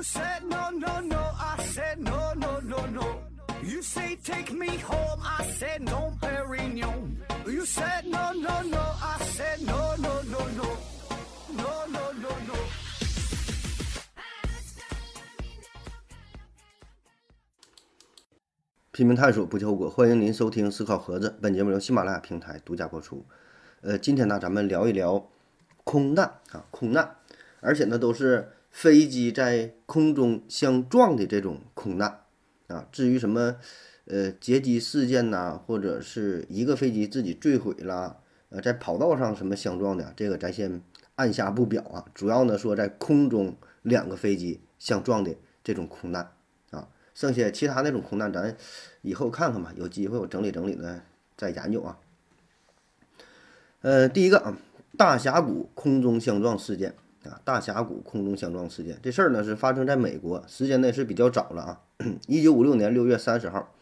You said no, no, no, I said no, no, no, no. You say take me home, I said no, Perignon. You said no, no, no, I said no, no, no, no. No, no, no, no. 拼命探索，不计后果。欢迎您收听《思考盒子》，本节目由喜马拉雅平台独家播出。呃，今天呢，咱们聊一聊空难啊，空难，而且呢，都是飞机在空中相撞的这种空难啊。至于什么呃劫机事件呐，或者是一个飞机自己坠毁了，呃，在跑道上什么相撞的，这个咱先按下不表啊。主要呢说在空中两个飞机相撞的这种空难啊，剩下其他那种空难咱以后看看吧，有机会我整理整理呢再研究啊。呃，第一个啊，大峡谷空中相撞事件啊，大峡谷空中相撞事件这事儿呢是发生在美国，时间呢是比较早了啊，一九五六年六月三十号，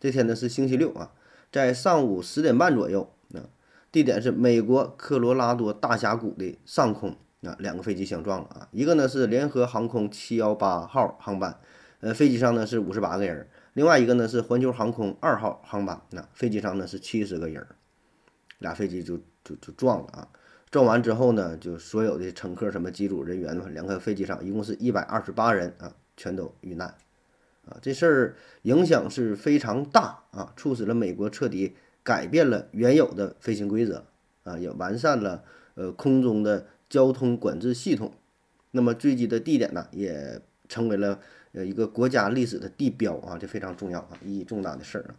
这天呢是星期六啊，在上午十点半左右啊，地点是美国科罗拉多大峡谷的上空啊，两个飞机相撞了啊，一个呢是联合航空七幺八号航班，呃，飞机上呢是五十八个人，另外一个呢是环球航空二号航班，那飞机上呢是七十个人，俩飞机就就就撞了啊。撞完之后呢，就所有的乘客、什么机组人员嘛，两个飞机上一共是一百二十八人啊，全都遇难，啊，这事儿影响是非常大啊，促使了美国彻底改变了原有的飞行规则啊，也完善了呃空中的交通管制系统。那么坠机的地点呢，也成为了呃一个国家历史的地标啊，这非常重要啊，意义重大的事儿啊。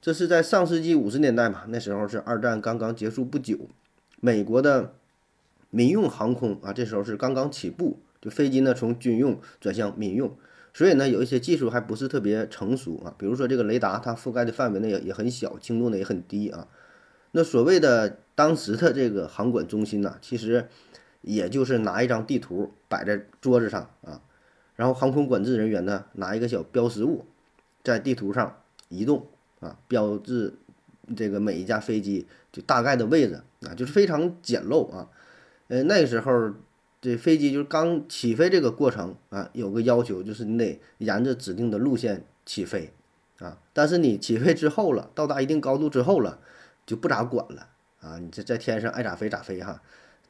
这是在上世纪五十年代嘛，那时候是二战刚刚结束不久。美国的民用航空啊，这时候是刚刚起步，就飞机呢从军用转向民用，所以呢有一些技术还不是特别成熟啊，比如说这个雷达它覆盖的范围呢也也很小，精度呢也很低啊。那所谓的当时的这个航管中心呢，其实也就是拿一张地图摆在桌子上啊，然后航空管制人员呢拿一个小标识物在地图上移动啊，标志这个每一架飞机就大概的位置。啊，就是非常简陋啊，呃，那个时候这飞机就是刚起飞这个过程啊，有个要求就是你得沿着指定的路线起飞啊，但是你起飞之后了，到达一定高度之后了，就不咋管了啊，你这在天上爱咋飞咋飞哈，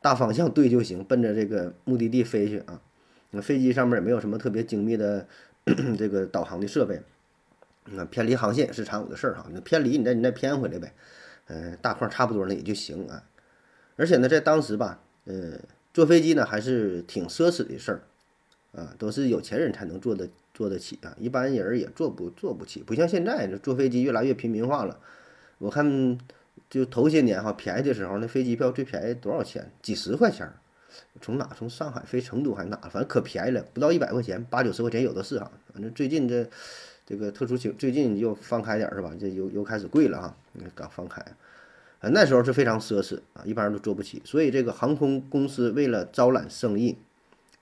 大方向对就行，奔着这个目的地飞去啊，那飞机上面也没有什么特别精密的 这个导航的设备，那偏离航线也是常有的事儿哈，那偏离你再你再偏回来呗。嗯，大框差不多了也就行啊，而且呢，在当时吧，呃，坐飞机呢还是挺奢侈的事儿，啊，都是有钱人才能坐得坐得起啊，一般人也坐不坐不起，不像现在这坐飞机越来越平民化了。我看就头些年哈，便宜的时候那飞机票最便宜多少钱？几十块钱，从哪从上海飞成都还是哪，反正可便宜了，不到一百块钱，八九十块钱有的是哈。反正最近这。这个特殊情最近又放开点儿是吧？这又又开始贵了哈，刚放开，啊那时候是非常奢侈啊，一般人都坐不起。所以这个航空公司为了招揽生意，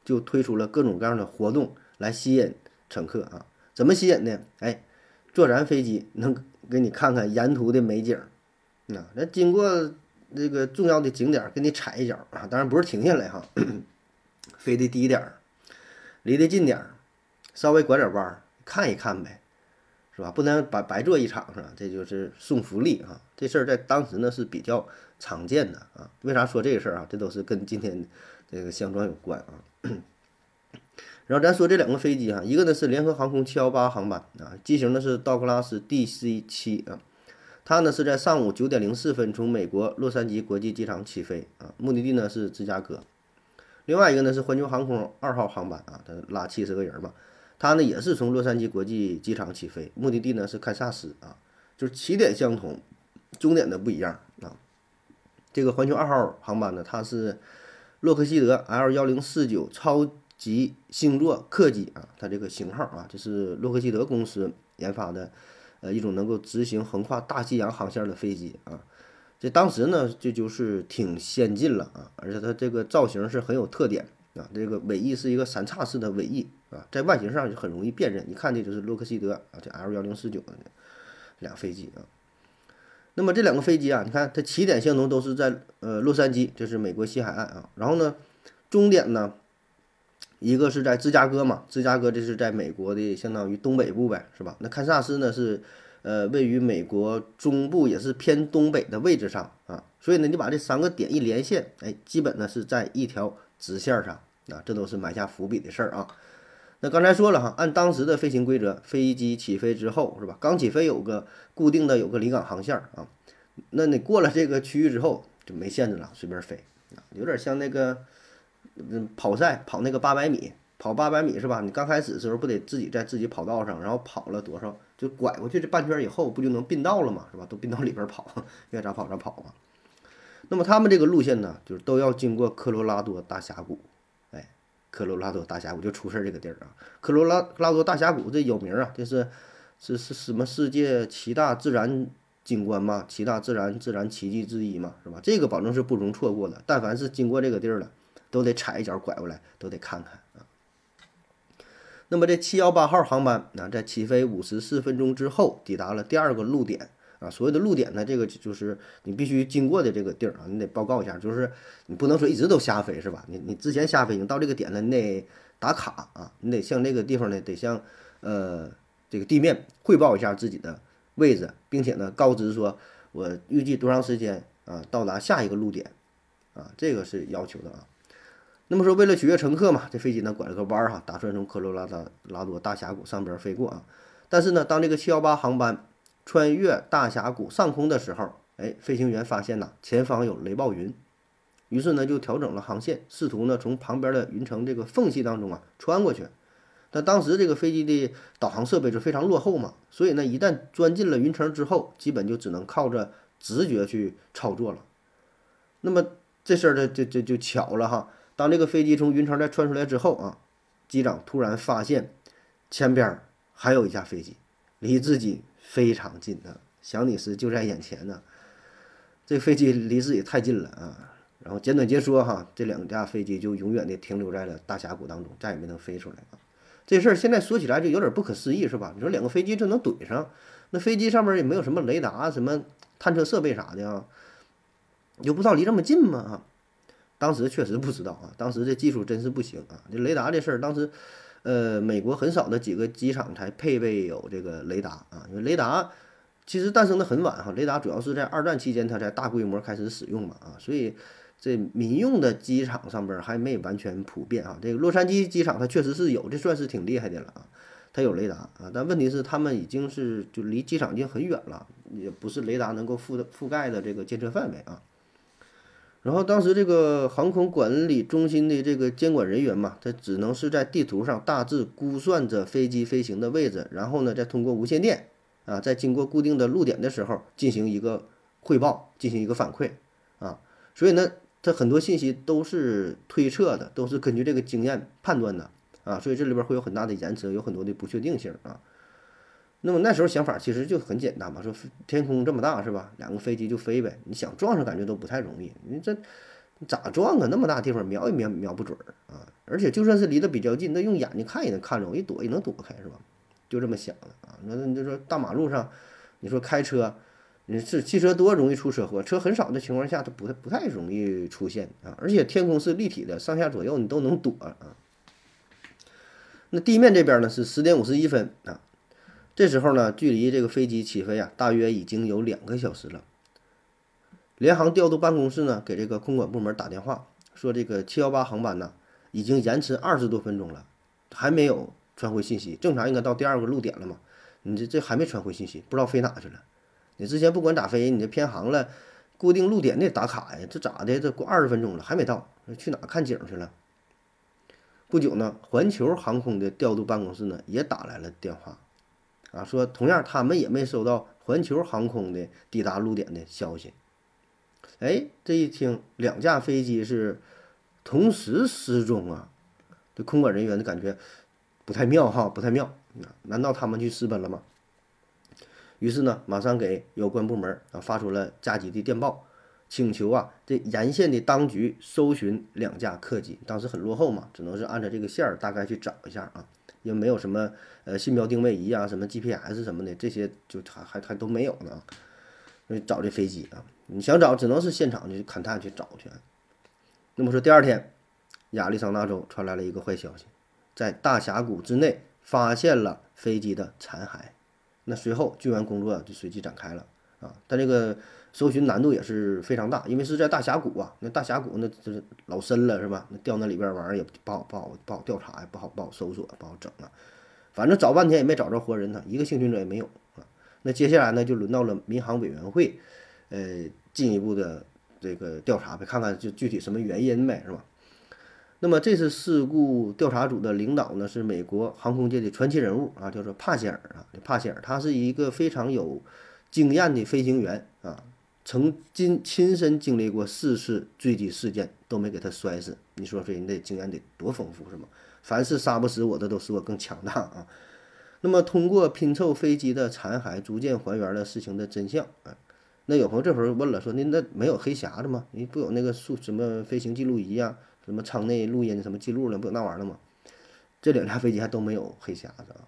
就推出了各种各样的活动来吸引乘客啊。怎么吸引呢？哎，坐咱飞机能给你看看沿途的美景，啊，那经过这个重要的景点给你踩一脚啊，当然不是停下来哈，飞得低点儿，离得近点儿，稍微拐点弯儿。看一看呗，是吧？不能白白坐一场是吧？这就是送福利啊！这事儿在当时呢是比较常见的啊。为啥说这个事儿啊？这都是跟今天这个相撞有关啊。然后咱说这两个飞机哈，一个呢是联合航空七幺八航班啊，机型呢是道格拉斯 DC 七啊，它呢是在上午九点零四分从美国洛杉矶国际机场起飞啊，目的地呢是芝加哥。另外一个呢是环球航空二号航班啊，它拉七十个人嘛。它呢也是从洛杉矶国际机场起飞，目的地呢是堪萨斯啊，就是起点相同，终点的不一样啊。这个环球二号航班呢，它是洛克希德 L 幺零四九超级星座客机啊，它这个型号啊，这是洛克希德公司研发的，呃，一种能够执行横跨大西洋航线的飞机啊。这当时呢，这就是挺先进了啊，而且它这个造型是很有特点啊，这个尾翼是一个三叉式的尾翼。啊，在外形上就很容易辨认，一看这就是洛克希德啊，这 L 幺零四九的俩飞机啊。那么这两个飞机啊，你看它起点相同，都是在呃洛杉矶，这是美国西海岸啊。然后呢，终点呢一个是在芝加哥嘛，芝加哥这是在美国的相当于东北部呗，是吧？那堪萨斯呢是呃位于美国中部，也是偏东北的位置上啊。所以呢，你把这三个点一连线，哎，基本呢是在一条直线上啊，这都是埋下伏笔的事儿啊。那刚才说了哈，按当时的飞行规则，飞机起飞之后是吧？刚起飞有个固定的有个离港航线啊，那你过了这个区域之后就没限制了，随便飞啊，有点像那个嗯跑赛跑那个八百米，跑八百米是吧？你刚开始的时候不得自己在自己跑道上，然后跑了多少就拐过去这半圈以后不就能并道了嘛，是吧？都并到里边跑，愿咋跑咋跑嘛。那么他们这个路线呢，就是都要经过科罗拉多大峡谷。哎科罗拉多大峡谷就出事儿这个地儿啊，科罗拉拉多大峡谷这有名啊，这是是是什么世界七大自然景观嘛，七大自然自然奇迹之一嘛，是吧？这个保证是不容错过的，但凡是经过这个地儿了，都得踩一脚拐过来，都得看看啊。那么这七幺八号航班啊，在起飞五十四分钟之后，抵达了第二个路点。啊，所谓的路点呢，这个就是你必须经过的这个地儿啊，你得报告一下，就是你不能说一直都瞎飞是吧？你你之前瞎飞，你到这个点了，你得打卡啊，你得向这个地方呢，得向呃这个地面汇报一下自己的位置，并且呢告知说我预计多长时间啊到达下一个路点啊，这个是要求的啊。那么说为了取悦乘客嘛，这飞机呢拐了个弯儿哈，打算从科罗拉多拉多大峡谷上边飞过啊，但是呢，当这个七幺八航班。穿越大峡谷上空的时候，哎，飞行员发现呐，前方有雷暴云，于是呢就调整了航线，试图呢从旁边的云层这个缝隙当中啊穿过去。但当时这个飞机的导航设备是非常落后嘛，所以呢一旦钻进了云层之后，基本就只能靠着直觉去操作了。那么这事儿呢就就就巧了哈，当这个飞机从云层再穿出来之后啊，机长突然发现前边还有一架飞机，离自己。非常近啊，想你时就在眼前呢。这飞机离自己太近了啊。然后简短截说哈，这两架飞机就永远的停留在了大峡谷当中，再也没能飞出来啊。这事儿现在说起来就有点不可思议，是吧？你说两个飞机就能怼上，那飞机上面也没有什么雷达、什么探测设备啥的啊，就不知道离这么近吗？啊，当时确实不知道啊，当时这技术真是不行啊。这雷达这事儿，当时。呃，美国很少的几个机场才配备有这个雷达啊，因为雷达其实诞生的很晚哈，雷达主要是在二战期间它才大规模开始使用嘛啊，所以这民用的机场上边还没完全普遍啊。这个洛杉矶机场它确实是有，这算是挺厉害的了啊，它有雷达啊，但问题是他们已经是就离机场已经很远了，也不是雷达能够覆的覆盖的这个监测范围啊。然后当时这个航空管理中心的这个监管人员嘛，他只能是在地图上大致估算着飞机飞行的位置，然后呢，再通过无线电啊，在经过固定的路点的时候进行一个汇报，进行一个反馈啊。所以呢，它很多信息都是推测的，都是根据这个经验判断的啊。所以这里边会有很大的延迟，有很多的不确定性啊。那么那时候想法其实就很简单嘛，说天空这么大是吧？两个飞机就飞呗，你想撞上感觉都不太容易。你这咋撞啊？那么大地方瞄也瞄瞄不准儿啊！而且就算是离得比较近，那用眼睛看也能看着，我一躲也能躲开是吧？就这么想的啊。那你就说大马路上，你说开车，你是汽车多容易出车祸，车很少的情况下，它不太不太容易出现啊。而且天空是立体的，上下左右你都能躲啊。那地面这边呢是十点五十一分啊。这时候呢，距离这个飞机起飞啊，大约已经有两个小时了。联航调度办公室呢，给这个空管部门打电话，说这个七幺八航班呢，已经延迟二十多分钟了，还没有传回信息。正常应该到第二个路点了嘛，你这这还没传回信息，不知道飞哪去了。你之前不管咋飞，你这偏航了，固定路点得打卡呀，这咋的？这过二十分钟了还没到，去哪看景去了？不久呢，环球航空的调度办公室呢，也打来了电话。啊，说同样他们也没收到环球航空的抵达路点的消息。哎，这一听两架飞机是同时失踪啊，这空管人员的感觉不太妙哈，不太妙。难道他们去私奔了吗？于是呢，马上给有关部门啊发出了加急的电报，请求啊这沿线的当局搜寻两架客机。当时很落后嘛，只能是按照这个线儿大概去找一下啊。也没有什么呃信标定位仪啊，什么 GPS 什么的，这些就还还还都没有呢。所以找这飞机啊，你想找只能是现场去勘探去找去。那么说第二天，亚利桑那州传来了一个坏消息，在大峡谷之内发现了飞机的残骸。那随后救援工作就随即展开了啊，但这个搜寻难度也是非常大，因为是在大峡谷啊，那大峡谷那就是老深了是吧？那掉那里边玩意儿也不好不好不好调查呀，不好不好搜索不好整啊。反正找半天也没找着活人呢，一个幸存者也没有啊。那接下来呢，就轮到了民航委员会，呃，进一步的这个调查呗，看看就具体什么原因呗，是吧？那么这次事故调查组的领导呢，是美国航空界的传奇人物啊，叫做帕希尔啊，帕希尔，他是一个非常有经验的飞行员啊，曾经亲身经历过四次坠机事件都没给他摔死，你说这人的经验得多丰富是吗？凡是杀不死我的，都使我更强大啊！那么，通过拼凑飞机的残骸，逐渐还原了事情的真相。啊，那有朋友这会儿问了，说您那没有黑匣子吗？你不有那个数什么飞行记录仪呀，什么舱内录音什么记录了，不有那玩意儿吗？这两架飞机还都没有黑匣子啊。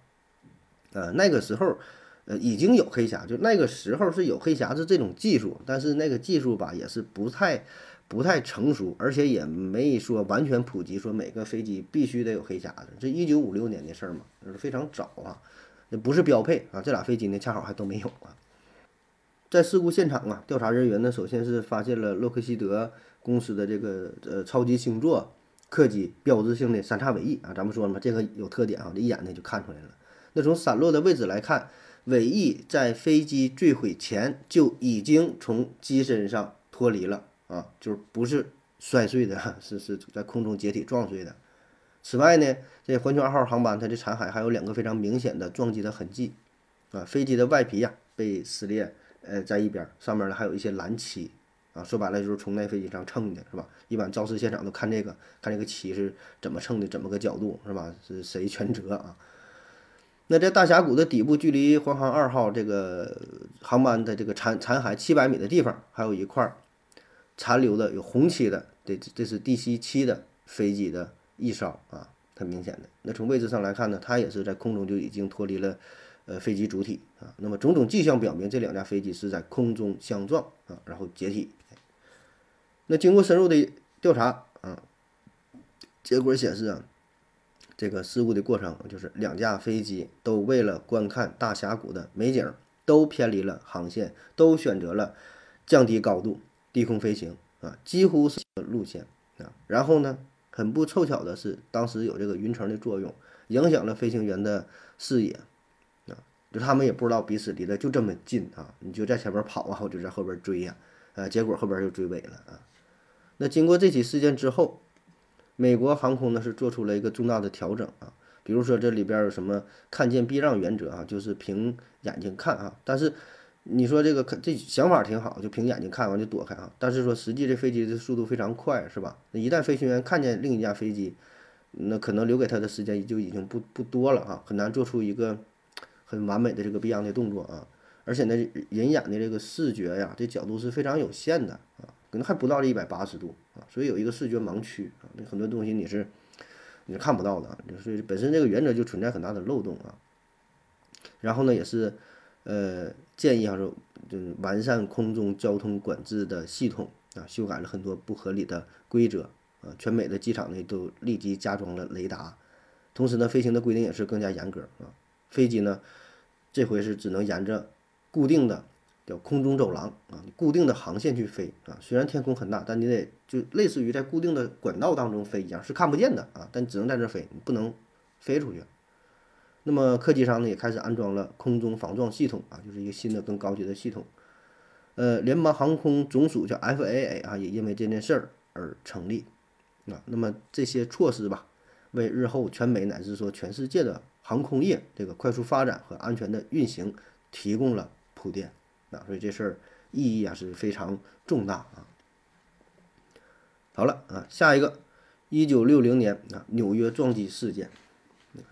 呃，那个时候，呃，已经有黑匣，就那个时候是有黑匣子这种技术，但是那个技术吧，也是不太。不太成熟，而且也没说完全普及，说每个飞机必须得有黑匣子。这一九五六年的事儿嘛，是非常早啊，那不是标配啊。这俩飞机呢，恰好还都没有啊。在事故现场啊，调查人员呢，首先是发现了洛克希德公司的这个呃超级星座客机标志性的三叉尾翼啊。咱们说了嘛，这个有特点啊，这一眼呢就看出来了。那从散落的位置来看，尾翼在飞机坠毁前就已经从机身上脱离了。啊，就是不是摔碎的，是是在空中解体撞碎的。此外呢，这环球二号航班它的残骸还有两个非常明显的撞击的痕迹，啊，飞机的外皮呀被撕裂，呃，在一边，上面呢还有一些蓝漆，啊，说白了就是从那飞机上蹭的，是吧？一般肇事现场都看这个，看这个漆是怎么蹭的，怎么个角度，是吧？是谁全责啊？那在大峡谷的底部，距离环航二号这个航班的这个残残骸七百米的地方，还有一块。残留的有红漆的，这这是第七的飞机的翼梢啊，很明显的。那从位置上来看呢，它也是在空中就已经脱离了呃飞机主体啊。那么种种迹象表明，这两架飞机是在空中相撞啊，然后解体。那经过深入的调查啊，结果显示啊，这个事故的过程就是两架飞机都为了观看大峡谷的美景，都偏离了航线，都选择了降低高度。低空飞行啊，几乎是路线啊。然后呢，很不凑巧的是，当时有这个云层的作用，影响了飞行员的视野啊。就他们也不知道彼此离得就这么近啊，你就在前面跑啊，我就在后边追呀，啊，结果后边就追尾了啊。那经过这起事件之后，美国航空呢是做出了一个重大的调整啊，比如说这里边有什么看见避让原则啊，就是凭眼睛看啊，但是。你说这个可这想法挺好，就凭眼睛看完就躲开啊。但是说实际这飞机的速度非常快，是吧？那一旦飞行员看见另一架飞机，那可能留给他的时间就已经不不多了啊，很难做出一个很完美的这个避让的动作啊。而且呢，人眼的这个视觉呀，这角度是非常有限的啊，可能还不到这一百八十度啊，所以有一个视觉盲区啊，那很多东西你是你是看不到的，就是本身这个原则就存在很大的漏洞啊。然后呢，也是。呃，建议哈说，就是完善空中交通管制的系统啊，修改了很多不合理的规则啊。全美的机场呢都立即加装了雷达，同时呢，飞行的规定也是更加严格啊。飞机呢，这回是只能沿着固定的叫空中走廊啊，你固定的航线去飞啊。虽然天空很大，但你得就类似于在固定的管道当中飞一样，是看不见的啊，但只能在这飞，你不能飞出去。那么客机上呢也开始安装了空中防撞系统啊，就是一个新的更高级的系统。呃，联邦航空总署叫 FAA 啊，也因为这件事儿而成立。啊，那么这些措施吧，为日后全美乃至说全世界的航空业这个快速发展和安全的运行提供了铺垫。所以这事儿意义啊是非常重大啊。好了啊，下一个，一九六零年啊，纽约撞击事件。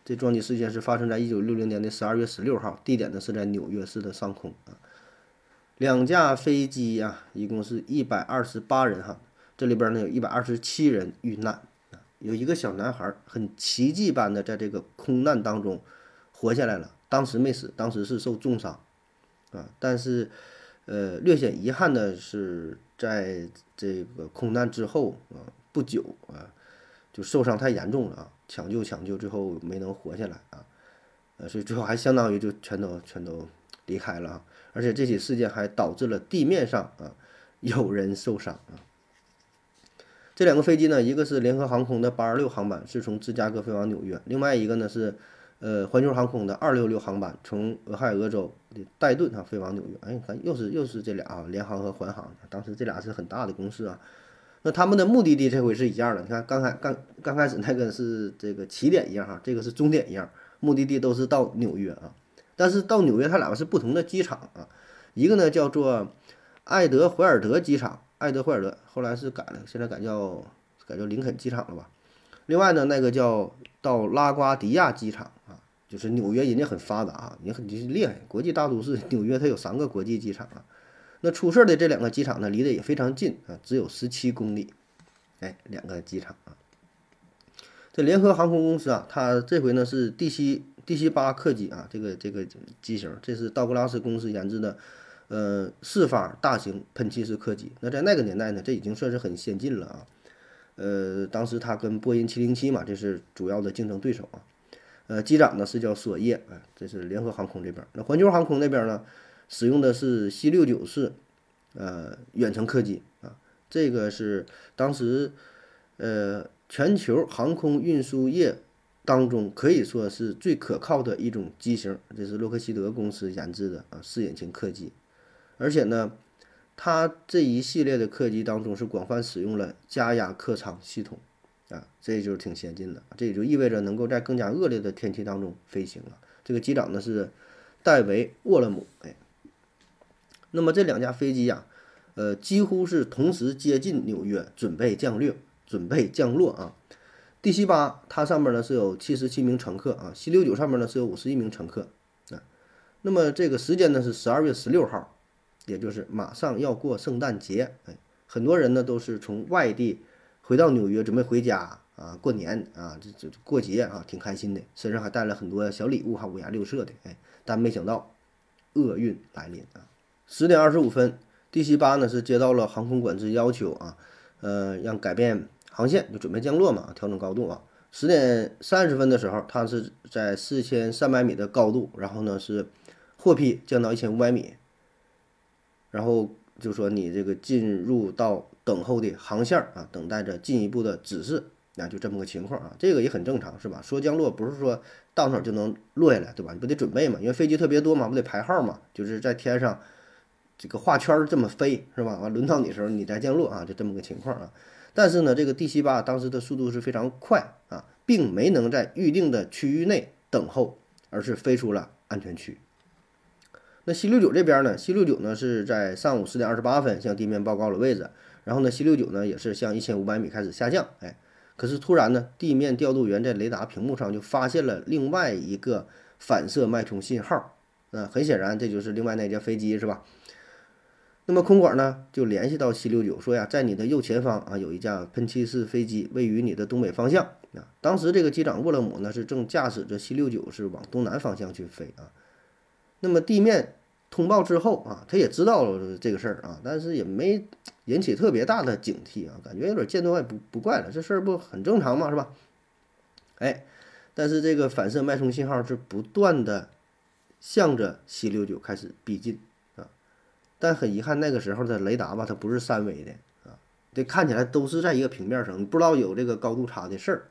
这撞击事件是发生在一九六零年的十二月十六号，地点呢是在纽约市的上空啊。两架飞机呀，一共是一百二十八人哈，这里边呢有一百二十七人遇难啊，有一个小男孩很奇迹般的在这个空难当中活下来了，当时没死，当时是受重伤啊，但是呃略显遗憾的是，在这个空难之后啊不久啊就受伤太严重了啊。抢救抢救，最后没能活下来啊，呃，所以最后还相当于就全都全都离开了啊，而且这起事件还导致了地面上啊有人受伤啊。这两个飞机呢，一个是联合航空的八二六航班，是从芝加哥飞往纽约；另外一个呢是，呃，环球航空的二六六航班，从俄亥俄州的戴顿啊飞往纽约。哎，看又是又是这俩啊，联航和环航，当时这俩是很大的公司啊。那他们的目的地这回是一样的，你看刚开刚刚开始那个是这个起点一样哈，这个是终点一样，目的地都是到纽约啊。但是到纽约，它俩是不同的机场啊，一个呢叫做爱德怀尔德机场。爱德怀尔德后来是改了，现在改叫改叫林肯机场了吧？另外呢，那个叫到拉瓜迪亚机场啊，就是纽约人家很发达啊，也很厉害，国际大都市。纽约它有三个国际机场啊。那出事的这两个机场呢，离得也非常近啊，只有十七公里。哎，两个机场啊。这联合航空公司啊，它这回呢是 D C D C 八客机啊，这个这个机型，这是道格拉斯公司研制的。呃，四发大型喷气式客机，那在那个年代呢，这已经算是很先进了啊。呃，当时它跟波音七零七嘛，这是主要的竞争对手啊。呃，机长呢是叫索耶，啊，这是联合航空这边。那环球航空那边呢，使用的是 C 六九式，呃，远程客机啊。这个是当时呃全球航空运输业当中可以说是最可靠的一种机型，这是洛克希德公司研制的啊四引擎客机。而且呢，它这一系列的客机当中是广泛使用了加压客舱系统，啊，这就是挺先进的。这也就意味着能够在更加恶劣的天气当中飞行了。这个机长呢是戴维·沃勒姆，哎，那么这两架飞机呀，呃，几乎是同时接近纽约，准备降落，准备降落啊。D C 八它上面呢是有七十七名乘客啊，C 六九上面呢是有五十一名乘客啊。那么这个时间呢是十二月十六号。也就是马上要过圣诞节，哎，很多人呢都是从外地回到纽约，准备回家啊过年啊，这这过节啊，挺开心的，身上还带了很多小礼物哈，五颜六色的，哎，但没想到厄运来临啊！十点二十五分，D C 八呢是接到了航空管制要求啊，呃，让改变航线，就准备降落嘛，调整高度啊。十点三十分的时候，它是在四千三百米的高度，然后呢是获批降到一千五百米。然后就说你这个进入到等候的航线啊，等待着进一步的指示，那就这么个情况啊，这个也很正常，是吧？说降落不是说到那儿就能落下来，对吧？你不得准备嘛，因为飞机特别多嘛，不得排号嘛，就是在天上这个画圈这么飞，是吧？完轮到你的时候你再降落啊，就这么个情况啊。但是呢，这个 D 七八当时的速度是非常快啊，并没能在预定的区域内等候，而是飞出了安全区。那 C 六九这边呢？C 六九呢是在上午十点二十八分向地面报告了位置，然后呢，C 六九呢也是向一千五百米开始下降。哎，可是突然呢，地面调度员在雷达屏幕上就发现了另外一个反射脉冲信号。那很显然，这就是另外那架飞机，是吧？那么空管呢就联系到 C 六九说呀，在你的右前方啊有一架喷气式飞机位于你的东北方向。啊，当时这个机长沃勒姆呢是正驾驶着 C 六九是往东南方向去飞啊。那么地面通报之后啊，他也知道这个事儿啊，但是也没引起特别大的警惕啊，感觉有点见怪不不怪了，这事儿不很正常吗？是吧？哎，但是这个反射脉冲信号是不断的向着 C 六九开始逼近啊，但很遗憾，那个时候的雷达吧，它不是三维的啊，这看起来都是在一个平面上，不知道有这个高度差的事儿，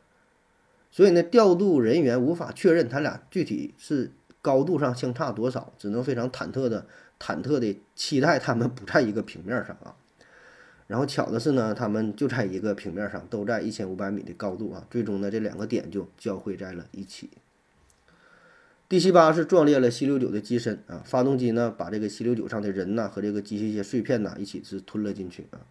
所以呢，调度人员无法确认他俩具体是。高度上相差多少，只能非常忐忑的、忐忑的期待他们不在一个平面上啊。然后巧的是呢，他们就在一个平面上，都在一千五百米的高度啊。最终呢，这两个点就交汇在了一起。D 七八是撞裂了 C 六九的机身啊，发动机呢把这个 C 六九上的人呐和这个机械些碎片呐一起是吞了进去啊。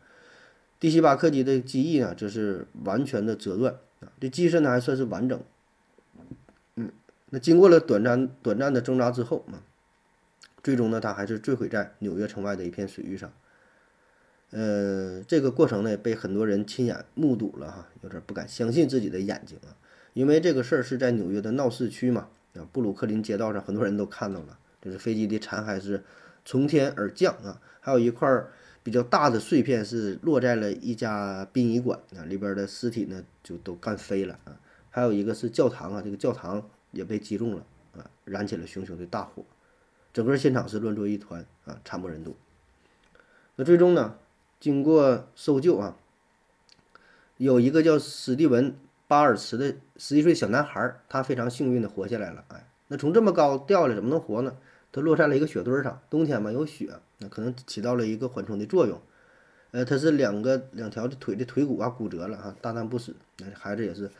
D 七八客机的机翼呢，这是完全的折断啊，这机身呢还算是完整。那经过了短暂短暂的挣扎之后啊，最终呢，它还是坠毁在纽约城外的一片水域上。呃，这个过程呢，被很多人亲眼目睹了哈，有点不敢相信自己的眼睛啊，因为这个事儿是在纽约的闹市区嘛，啊，布鲁克林街道上很多人都看到了，就是飞机的残骸是从天而降啊，还有一块比较大的碎片是落在了一家殡仪馆啊，里边的尸体呢就都干飞了啊。还有一个是教堂啊，这个教堂也被击中了啊，燃起了熊熊的大火，整个现场是乱作一团啊，惨不忍睹。那最终呢，经过搜救啊，有一个叫史蒂文·巴尔茨的十一岁小男孩，他非常幸运的活下来了。哎，那从这么高掉下来怎么能活呢？他落在了一个雪堆上，冬天嘛有雪，那可能起到了一个缓冲的作用。呃，他是两个两条的腿的腿骨啊骨折了哈，大难不死。那孩子也是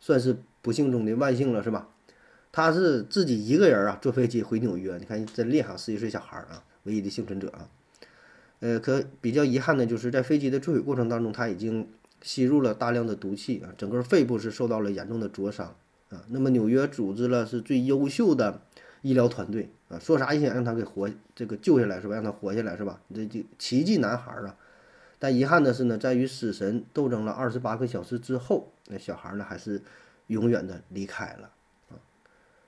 算是不幸中的万幸了，是吧？他是自己一个人啊坐飞机回纽约，你看真厉害，十一岁小孩啊，唯一的幸存者啊。呃，可比较遗憾的就是在飞机的坠毁过程当中，他已经吸入了大量的毒气啊，整个肺部是受到了严重的灼伤啊。那么纽约组织了是最优秀的医疗团队啊，说啥也想让他给活这个救下来是吧？让他活下来是吧？这这奇迹男孩啊！但遗憾的是呢，在与死神斗争了二十八个小时之后，那小孩呢还是永远的离开了。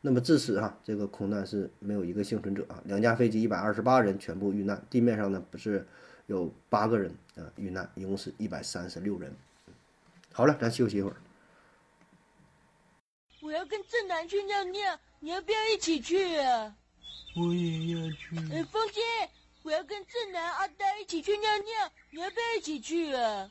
那么至此哈，这个空难是没有一个幸存者啊。两架飞机一百二十八人全部遇难，地面上呢不是有八个人啊遇难，一共是一百三十六人。好了，咱休息一会儿。我要跟正南去尿尿，你要不要一起去啊？我也要去。哎，风姐。我要跟正南、阿呆一起去尿尿，你要不要一起去啊？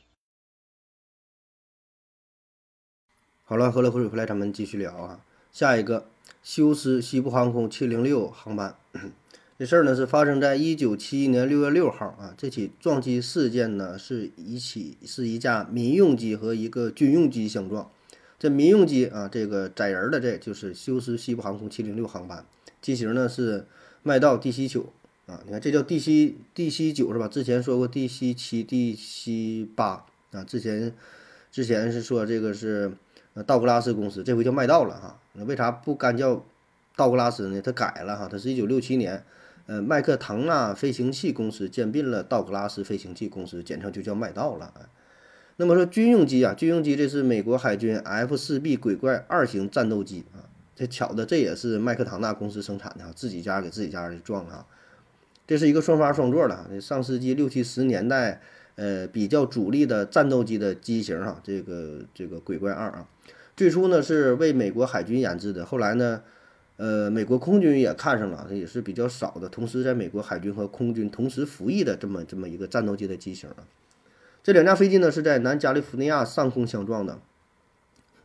好了，喝了口水回来，咱们继续聊啊。下一个，休斯西部航空七零六航班，这事儿呢是发生在一九七一年六月六号啊。这起撞击事件呢是一起是一架民用机和一个军用机相撞。这民用机啊，这个载人的这就是休斯西部航空七零六航班，机型呢是麦道 DC 九。啊，你看这叫 DC DC 九是吧？之前说过 DC 七、DC 八啊。之前之前是说这个是呃道格拉斯公司，这回叫麦道了哈。那为啥不干叫道格拉斯呢？它改了哈，它是一九六七年，呃麦克唐纳飞行器公司兼并了道格拉斯飞行器公司，简称就叫麦道了。那么说军用机啊，军用机这是美国海军 F 四 B 鬼怪二型战斗机啊。这巧的，这也是麦克唐纳公司生产的哈，自己家给自己家的撞啊。这是一个双发双座的，上世纪六七十年代，呃，比较主力的战斗机的机型哈。这个这个鬼怪二啊，最初呢是为美国海军研制的，后来呢，呃，美国空军也看上了，也是比较少的，同时在美国海军和空军同时服役的这么这么一个战斗机的机型啊。这两架飞机呢是在南加利福尼亚上空相撞的，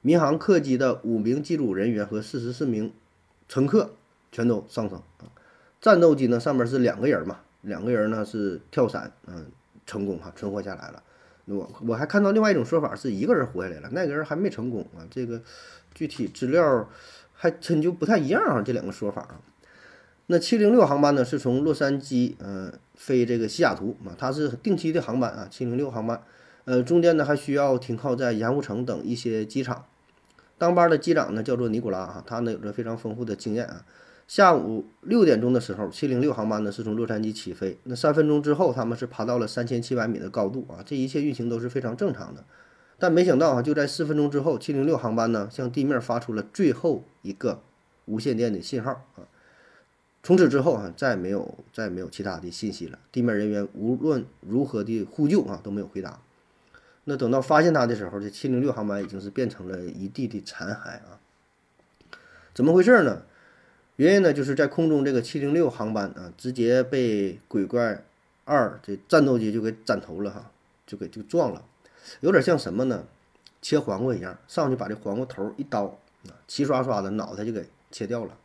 民航客机的五名机组人员和四十四名乘客全都丧生啊。战斗机呢，上面是两个人嘛，两个人呢是跳伞，嗯，成功哈，存活下来了。我我还看到另外一种说法，是一个人活下来了，那个人还没成功啊。这个具体资料还真就不太一样啊，这两个说法啊。那七零六航班呢，是从洛杉矶嗯飞这个西雅图啊，它是定期的航班啊，七零六航班，呃，中间呢还需要停靠在盐湖城等一些机场。当班的机长呢叫做尼古拉啊，他呢有着非常丰富的经验啊。下午六点钟的时候，七零六航班呢是从洛杉矶起飞。那三分钟之后，他们是爬到了三千七百米的高度啊，这一切运行都是非常正常的。但没想到啊，就在四分钟之后，七零六航班呢向地面发出了最后一个无线电的信号啊。从此之后啊，再也没有再也没有其他的信息了。地面人员无论如何的呼救啊，都没有回答。那等到发现他的时候，这七零六航班已经是变成了一地的残骸啊。怎么回事呢？原因呢，就是在空中这个七零六航班啊，直接被鬼怪二这战斗机就给斩头了哈，就给就撞了，有点像什么呢？切黄瓜一样，上去把这黄瓜头一刀，齐刷刷的脑袋就给切掉了。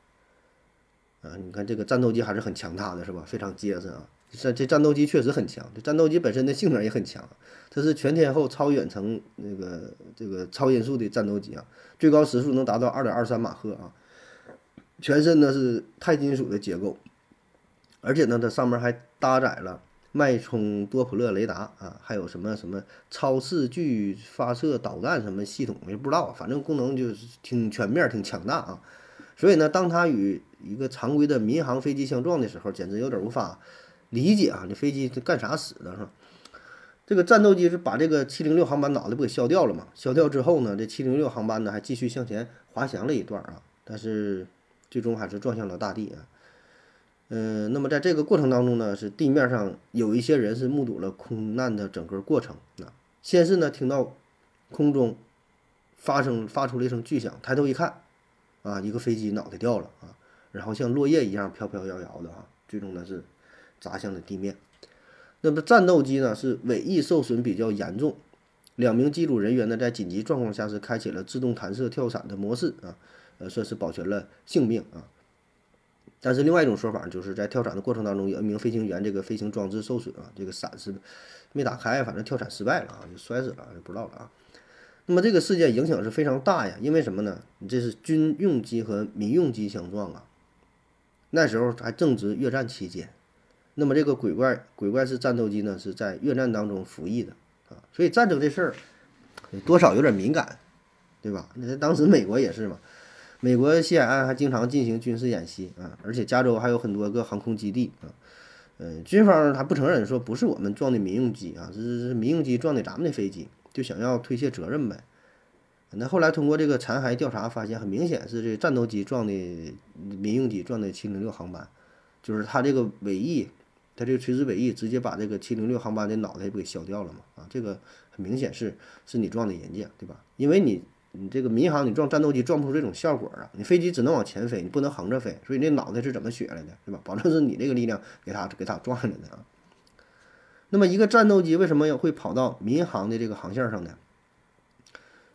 啊，你看这个战斗机还是很强大的，是吧？非常结实啊。这这战斗机确实很强，这战斗机本身的性能也很强，它是全天候超远程那个这个超音速的战斗机啊，最高时速能达到二点二三马赫啊。全身呢是钛金属的结构，而且呢，它上面还搭载了脉冲多普勒雷达啊，还有什么什么超视距发射导弹什么系统，也不知道，反正功能就是挺全面、挺强大啊。所以呢，当它与一个常规的民航飞机相撞的时候，简直有点无法理解啊！这飞机这干啥使的？是吧？这个战斗机是把这个七零六航班脑袋不给削掉了嘛？削掉之后呢，这七零六航班呢还继续向前滑翔了一段啊，但是。最终还是撞向了大地啊，嗯，那么在这个过程当中呢，是地面上有一些人是目睹了空难的整个过程啊。先是呢听到空中发生发出了一声巨响，抬头一看，啊，一个飞机脑袋掉了啊，然后像落叶一样飘飘摇摇的啊，最终呢是砸向了地面。那么战斗机呢是尾翼受损比较严重，两名机组人员呢在紧急状况下是开启了自动弹射跳伞的模式啊，呃，算是保全了性命啊。但是另外一种说法就是在跳伞的过程当中，有一名飞行员这个飞行装置受损啊，这个伞是没打开，反正跳伞失败了啊，就摔死了，就不知道了啊。那么这个事件影响是非常大呀，因为什么呢？你这是军用机和民用机相撞啊，那时候还正值越战期间。那么这个鬼怪鬼怪式战斗机呢，是在越战当中服役的啊，所以战争这事儿多少有点敏感，对吧？那当时美国也是嘛，美国西海岸还经常进行军事演习啊，而且加州还有很多个航空基地啊。嗯，军方他不承认说不是我们撞的民用机啊，是是民用机撞的咱们的飞机，就想要推卸责任呗。那后来通过这个残骸调查发现，很明显是这战斗机撞的民用机撞的七零六航班，就是它这个尾翼。它这个垂直尾翼直接把这个七零六航班的脑袋不给削掉了嘛？啊，这个很明显是是你撞的人家，对吧？因为你你这个民航你撞战斗机撞不出这种效果啊，你飞机只能往前飞，你不能横着飞，所以那脑袋是怎么削来的，对吧？保证是你这个力量给它给它撞下来的啊。那么一个战斗机为什么要会跑到民航的这个航线上呢？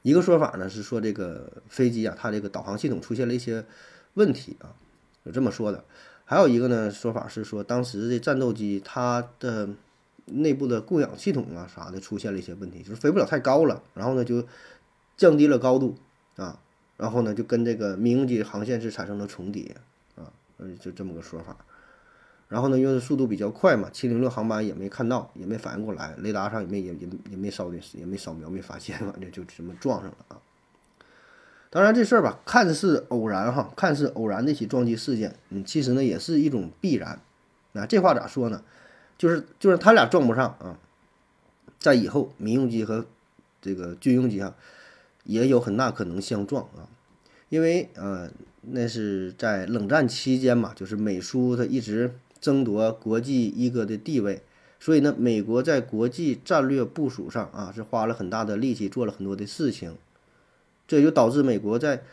一个说法呢是说这个飞机啊，它这个导航系统出现了一些问题啊，有这么说的。还有一个呢说法是说，当时的战斗机它的内部的供氧系统啊啥的出现了一些问题，就是飞不了太高了，然后呢就降低了高度啊，然后呢就跟这个民用机航线是产生了重叠啊，嗯，就这么个说法。然后呢，因为速度比较快嘛，七零六航班也没看到，也没反应过来，雷达上也没也也也没扫的，也没扫描，没发现，反正就这么撞上了啊。当然这事儿吧，看似偶然哈，看似偶然的一起撞击事件，嗯，其实呢也是一种必然。那这话咋说呢？就是就是他俩撞不上啊，在以后民用机和这个军用机啊，也有很大可能相撞啊，因为呃那是在冷战期间嘛，就是美苏它一直争夺国际一哥的地位，所以呢，美国在国际战略部署上啊是花了很大的力气，做了很多的事情。这就导致美国在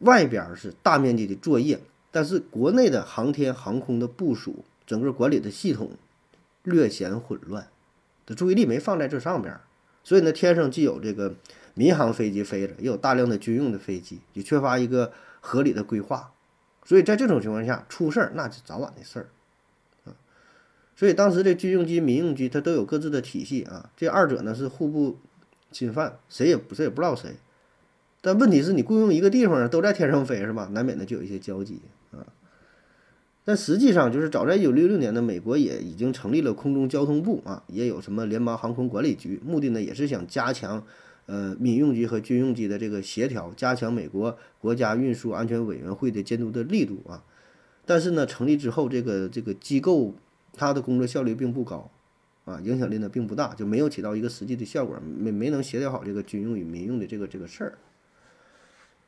外边是大面积的作业，但是国内的航天航空的部署，整个管理的系统略显混乱，的注意力没放在这上边，所以呢，天上既有这个民航飞机飞着，也有大量的军用的飞机，就缺乏一个合理的规划，所以在这种情况下出事儿那是早晚的事儿啊。所以当时这军用机、民用机它都有各自的体系啊，这二者呢是互不侵犯，谁也不谁也不知道谁。但问题是你雇佣一个地方都在天上飞是吧？难免的就有一些交集啊。但实际上，就是早在一九六六年呢，美国也已经成立了空中交通部啊，也有什么联邦航空管理局，目的呢也是想加强呃民用机和军用机的这个协调，加强美国国家运输安全委员会的监督的力度啊。但是呢，成立之后，这个这个机构它的工作效率并不高啊，影响力呢并不大，就没有起到一个实际的效果，没没能协调好这个军用与民用的这个这个事儿。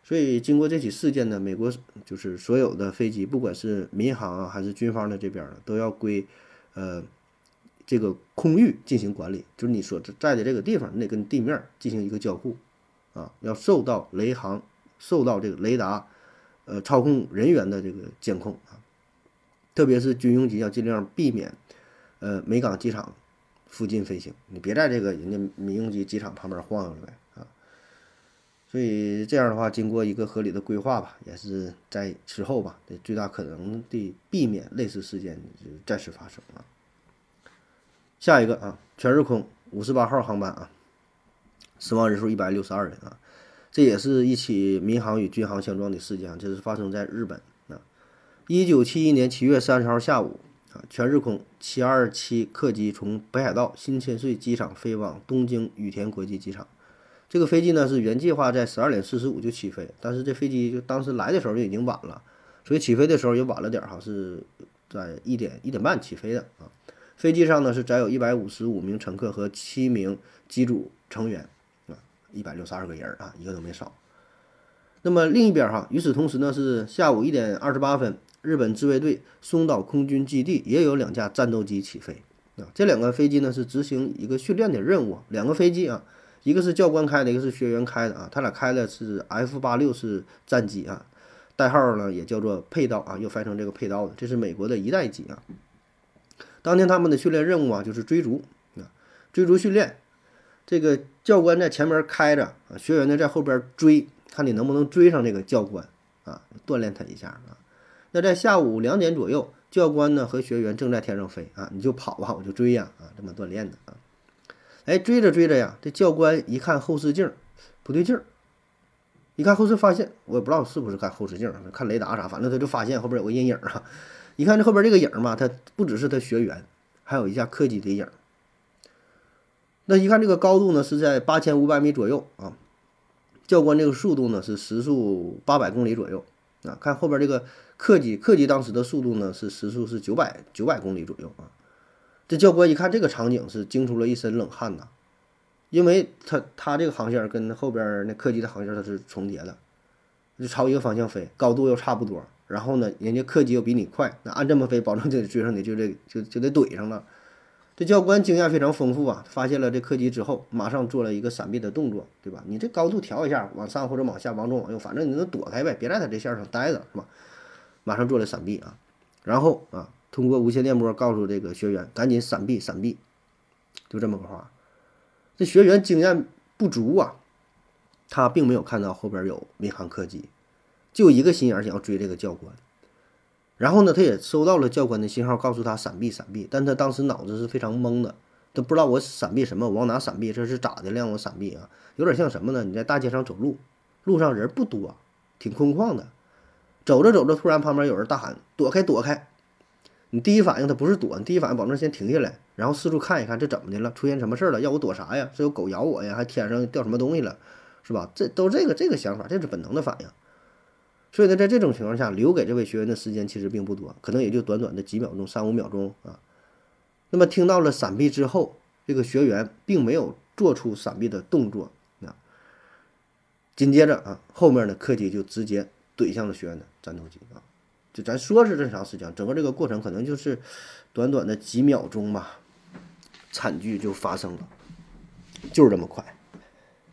所以，经过这起事件呢，美国就是所有的飞机，不管是民航啊还是军方的这边儿都要归，呃，这个空域进行管理。就是你所在的这个地方，你得跟地面进行一个交互，啊，要受到雷航、受到这个雷达，呃，操控人员的这个监控啊。特别是军用机要尽量避免，呃，美港机场附近飞行，你别在这个人家民用机机场旁边晃悠了呗。所以这样的话，经过一个合理的规划吧，也是在之后吧，得最大可能的避免类似事件再次发生啊。下一个啊，全日空五十八号航班啊，死亡人数一百六十二人啊，这也是一起民航与军航相撞的事件，这是发生在日本啊。一九七一年七月三十号下午啊，全日空七二七客机从北海道新千岁机场飞往东京羽田国际机场。这个飞机呢是原计划在十二点四十五就起飞，但是这飞机就当时来的时候就已经晚了，所以起飞的时候也晚了点儿哈，是在一点一点半起飞的啊。飞机上呢是载有一百五十五名乘客和七名机组成员啊，一百六十二个人啊，一个都没少。那么另一边哈，与此同时呢是下午一点二十八分，日本自卫队松岛空军基地也有两架战斗机起飞啊，这两个飞机呢是执行一个训练的任务，两个飞机啊。一个是教官开的，一个是学员开的啊。他俩开的是 F 八六是战机啊，代号呢也叫做佩刀啊，又翻成这个佩刀的，这是美国的一代机啊。当天他们的训练任务啊，就是追逐啊，追逐训练。这个教官在前面开着啊，学员呢在后边追，看你能不能追上这个教官啊，锻炼他一下啊。那在下午两点左右，教官呢和学员正在天上飞啊，你就跑吧，我就追呀啊，这么锻炼的啊。哎，追着追着呀，这教官一看后视镜不对劲儿，一看后视发现，我也不知道是不是看后视镜，看雷达啥，反正他就发现后边有个阴影啊。一看这后边这个影嘛，他不只是他学员，还有一架客机的影。那一看这个高度呢是在八千五百米左右啊，教官这个速度呢是时速八百公里左右啊。看后边这个客机，客机当时的速度呢是时速是九百九百公里左右啊。这教官一看这个场景是惊出了一身冷汗呐，因为他他这个航线跟后边那客机的航线它是重叠的，就朝一个方向飞，高度又差不多。然后呢，人家客机又比你快，那按这么飞，保证就得追上你，就这就就得怼上了。这教官经验非常丰富啊，发现了这客机之后，马上做了一个闪避的动作，对吧？你这高度调一下，往上或者往下，往左往右，反正你能躲开呗，别在他这线上待着，是吧？马上做了闪避啊，然后啊，通过无线电波告诉这个学员赶紧闪避，闪避，就这么个话。这学员经验不足啊，他并没有看到后边有民航客机，就一个心眼想要追这个教官。然后呢，他也收到了教官的信号，告诉他闪避闪避，但他当时脑子是非常懵的，他不知道我闪避什么，我往哪闪避，这是咋的让我闪避啊？有点像什么呢？你在大街上走路，路上人不多，挺空旷的，走着走着，突然旁边有人大喊躲开躲开，你第一反应他不是躲，你第一反应保证先停下来，然后四处看一看，这怎么的了？出现什么事了？要我躲啥呀？是有狗咬我呀？还天上掉什么东西了？是吧？这都这个这个想法，这是本能的反应。所以呢，在这种情况下，留给这位学员的时间其实并不多，可能也就短短的几秒钟，三五秒钟啊。那么听到了闪避之后，这个学员并没有做出闪避的动作啊。紧接着啊，后面的客机就直接怼向了学员的战斗机啊。就咱说是这长时间，整个这个过程可能就是短短的几秒钟吧，惨剧就发生了，就是这么快。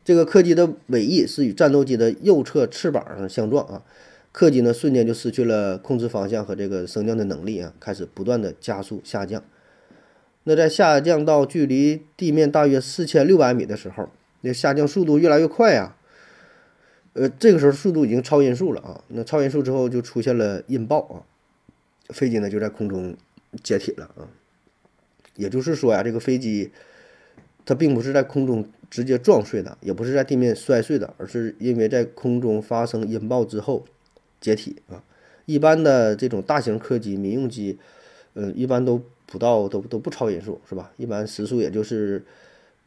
这个客机的尾翼是与战斗机的右侧翅膀上相撞啊。客机呢，瞬间就失去了控制方向和这个升降的能力啊，开始不断的加速下降。那在下降到距离地面大约四千六百米的时候，那下降速度越来越快啊。呃，这个时候速度已经超音速了啊。那超音速之后就出现了引爆啊，飞机呢就在空中解体了啊。也就是说呀，这个飞机它并不是在空中直接撞碎的，也不是在地面摔碎的，而是因为在空中发生引爆之后。解体啊！一般的这种大型客机、民用机，嗯，一般都不到都都不超音速，是吧？一般时速也就是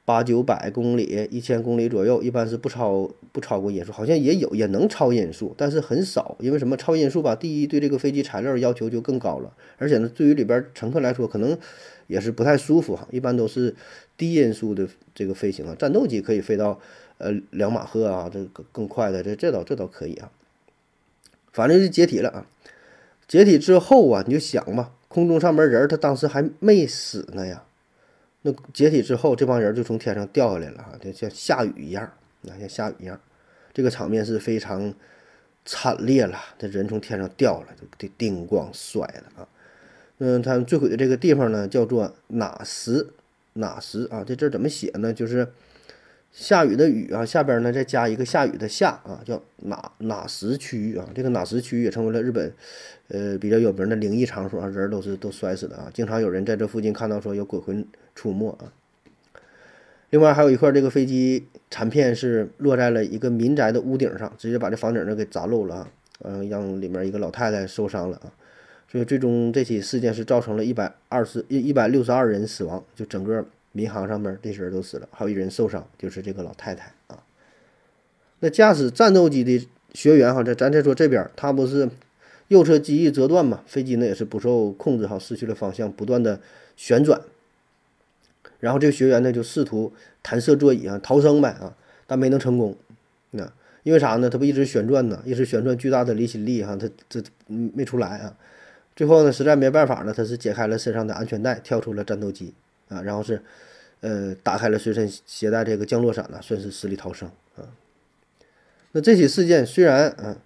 八九百公里、一千公里左右，一般是不超不超过音速。好像也有也能超音速，但是很少。因为什么？超音速吧，第一对这个飞机材料要求就更高了，而且呢，对于里边乘客来说，可能也是不太舒服哈。一般都是低音速的这个飞行啊，战斗机可以飞到呃两马赫啊，这个更快的，这这倒这倒可以啊。反正就解体了啊！解体之后啊，你就想吧，空中上面人他当时还没死呢呀。那解体之后，这帮人就从天上掉下来了啊，就像下雨一样，那像下雨一样，这个场面是非常惨烈了。这人从天上掉了，就叮咣摔了啊。嗯，他坠毁的这个地方呢，叫做哪什哪什啊？这字怎么写呢？就是。下雨的雨啊，下边呢再加一个下雨的下啊，叫哪哪什区域啊？这个哪什区域也成为了日本，呃比较有名的灵异场所啊，人都是都摔死的啊，经常有人在这附近看到说有鬼魂出没啊。另外还有一块这个飞机残片是落在了一个民宅的屋顶上，直接把这房顶呢给砸漏了啊，嗯，让里面一个老太太受伤了啊。所以最终这起事件是造成了一百二十一一百六十二人死亡，就整个。民航上面这些人都死了，还有一人受伤，就是这个老太太啊。那驾驶战斗机的学员哈，这咱再说这边，他不是右侧机翼折断嘛？飞机呢也是不受控制哈，失去了方向，不断的旋转。然后这个学员呢就试图弹射座椅啊，逃生呗啊，但没能成功。那因为啥呢？他不一直旋转呢，一直旋转，巨大的离心力哈，他这没出来啊。最后呢，实在没办法了，他是解开了身上的安全带，跳出了战斗机啊，然后是。呃，打开了随身携带这个降落伞呢，算是死里逃生啊。那这起事件虽然啊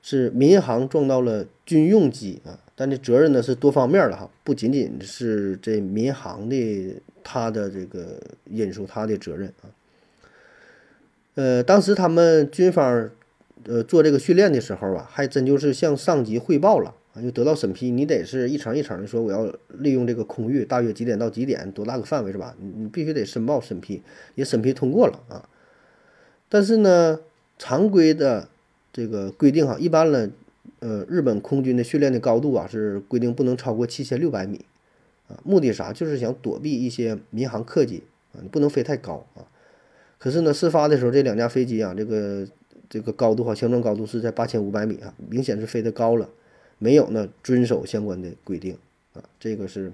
是民航撞到了军用机啊，但这责任呢是多方面的哈，不仅仅是这民航的他的这个因素，他的责任啊。呃，当时他们军方呃做这个训练的时候啊，还真就是向上级汇报了，就得到审批，你得是一层一层的说，我要利用这个空域，大约几点到几点，多大个范围是吧？你你必须得申报审批，也审批通过了啊。但是呢，常规的这个规定哈，一般呢，呃，日本空军的训练的高度啊是规定不能超过七千六百米啊，目的啥？就是想躲避一些民航客机啊，你不能飞太高啊。可是呢，事发的时候，这两架飞机啊，这个这个高度哈，相撞高度是在八千五百米啊，明显是飞得高了，没有呢遵守相关的规定啊，这个是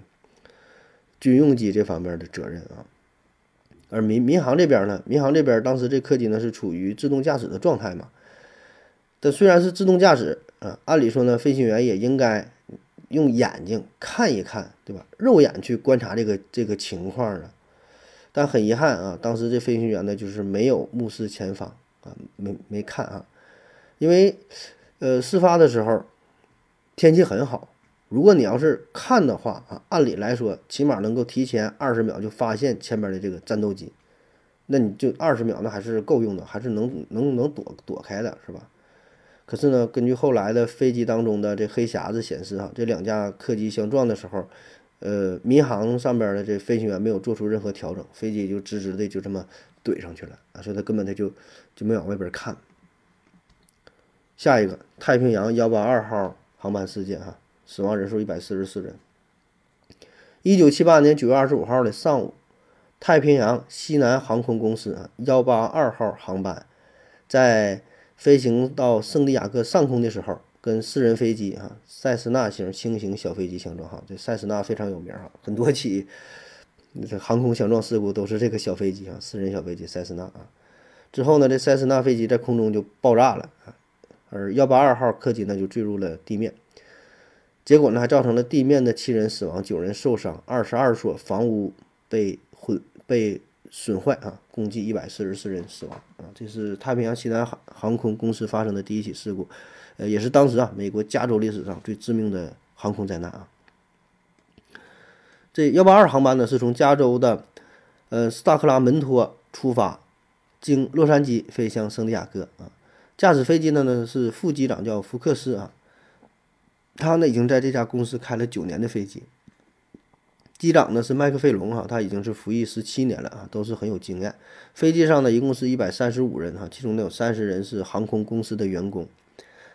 军用机这方面的责任啊。而民民航这边呢，民航这边当时这客机呢是处于自动驾驶的状态嘛，但虽然是自动驾驶啊，按理说呢，飞行员也应该用眼睛看一看，对吧？肉眼去观察这个这个情况啊。但很遗憾啊，当时这飞行员呢，就是没有目视前方啊，没没看啊，因为，呃，事发的时候天气很好，如果你要是看的话啊，按理来说，起码能够提前二十秒就发现前面的这个战斗机，那你就二十秒，那还是够用的，还是能能能躲躲开的，是吧？可是呢，根据后来的飞机当中的这黑匣子显示啊，这两架客机相撞的时候。呃，民航上边的这飞行员没有做出任何调整，飞机就直直的就这么怼上去了啊，所以他根本他就就没往外边看。下一个，太平洋幺八二号航班事件哈，死亡人数一百四十四人。一九七八年九月二十五号的上午，太平洋西南航空公司啊幺八二号航班在飞行到圣地亚哥上空的时候。跟私人飞机哈，塞斯纳型轻型小飞机相撞哈，这塞斯纳非常有名哈，很多起这航空相撞事故都是这个小飞机啊，私人小飞机塞斯纳啊。之后呢，这塞斯纳飞机在空中就爆炸了，而幺八二号客机呢就坠入了地面，结果呢还造成了地面的七人死亡，九人受伤，二十二所房屋被毁被损坏啊，共计一百四十四人死亡啊。这是太平洋西南航航空公司发生的第一起事故。呃，也是当时啊，美国加州历史上最致命的航空灾难啊。这幺八二航班呢，是从加州的呃斯塔克拉门托出发，经洛杉矶飞向圣地亚哥啊。驾驶飞机的呢是副机长叫福克斯啊，他呢已经在这家公司开了九年的飞机。机长呢是麦克费隆哈，他已经是服役十七年了啊，都是很有经验。飞机上呢一共是一百三十五人哈，其中呢有三十人是航空公司的员工。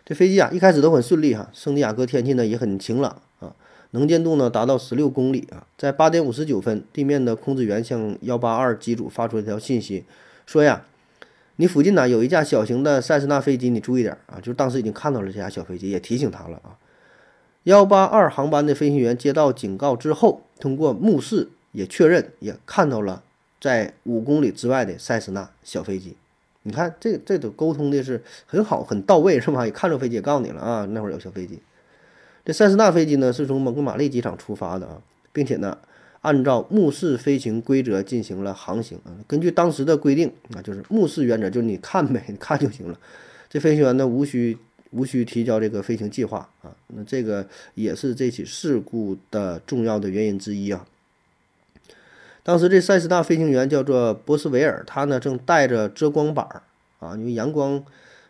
这飞机啊，一开始都很顺利哈。圣地亚哥天气呢也很晴朗啊，能见度呢达到十六公里啊。在八点五十九分，地面的控制员向幺八二机组发出一条信息，说呀，你附近呢有一架小型的塞斯纳飞机，你注意点啊。就当时已经看到了这架小飞机，也提醒他了啊。幺八二航班的飞行员接到警告之后，通过目视也确认，也看到了在五公里之外的塞斯纳小飞机。你看，这这都沟通的是很好，很到位，是吧？也看着飞机，也告诉你了啊，那会儿有小飞机。这塞斯纳飞机呢，是从蒙哥马利机场出发的啊，并且呢，按照目视飞行规则进行了航行啊。根据当时的规定啊，就是目视原则，就是你看呗，你看就行了。这飞行员呢，无需无需提交这个飞行计划啊。那这个也是这起事故的重要的原因之一啊。当时这塞斯纳飞行员叫做波斯维尔，他呢正带着遮光板儿啊，因为阳光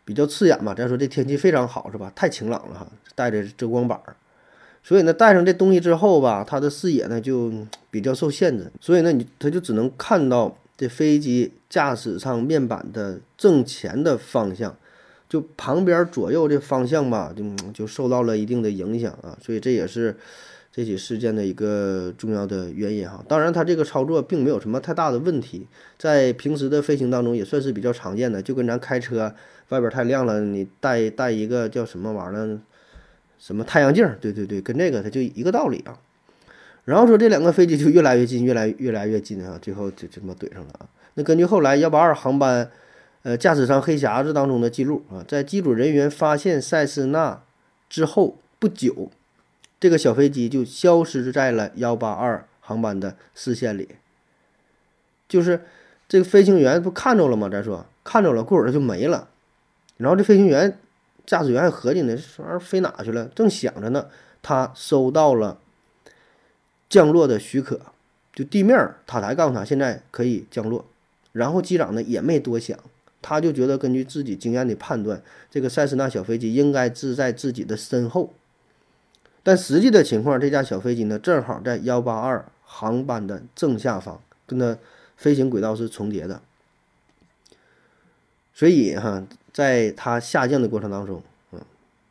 比较刺眼嘛。再说这天气非常好，是吧？太晴朗了哈，带着遮光板儿，所以呢，带上这东西之后吧，他的视野呢就比较受限制。所以呢，你他就只能看到这飞机驾驶舱面板的正前的方向，就旁边左右这方向吧，就就受到了一定的影响啊。所以这也是。这起事件的一个重要的原因哈，当然他这个操作并没有什么太大的问题，在平时的飞行当中也算是比较常见的，就跟咱开车外边太亮了，你带带一个叫什么玩意儿，什么太阳镜，对对对，跟这个它就一个道理啊。然后说这两个飞机就越来越近，越来越来越近啊，最后就这么怼上了啊。那根据后来幺八二航班，呃，驾驶舱黑匣子当中的记录啊，在机组人员发现塞斯纳之后不久。这个小飞机就消失在了幺八二航班的视线里，就是这个飞行员不看着了吗？咱说看着了，过会儿就没了。然后这飞行员、驾驶员还合计呢，这玩意儿飞哪去了？正想着呢，他收到了降落的许可，就地面塔台告诉他现在可以降落。然后机长呢也没多想，他就觉得根据自己经验的判断，这个塞斯纳小飞机应该是在自己的身后。但实际的情况，这架小飞机呢正好在幺八二航班的正下方，跟它飞行轨道是重叠的。所以哈，在它下降的过程当中，嗯，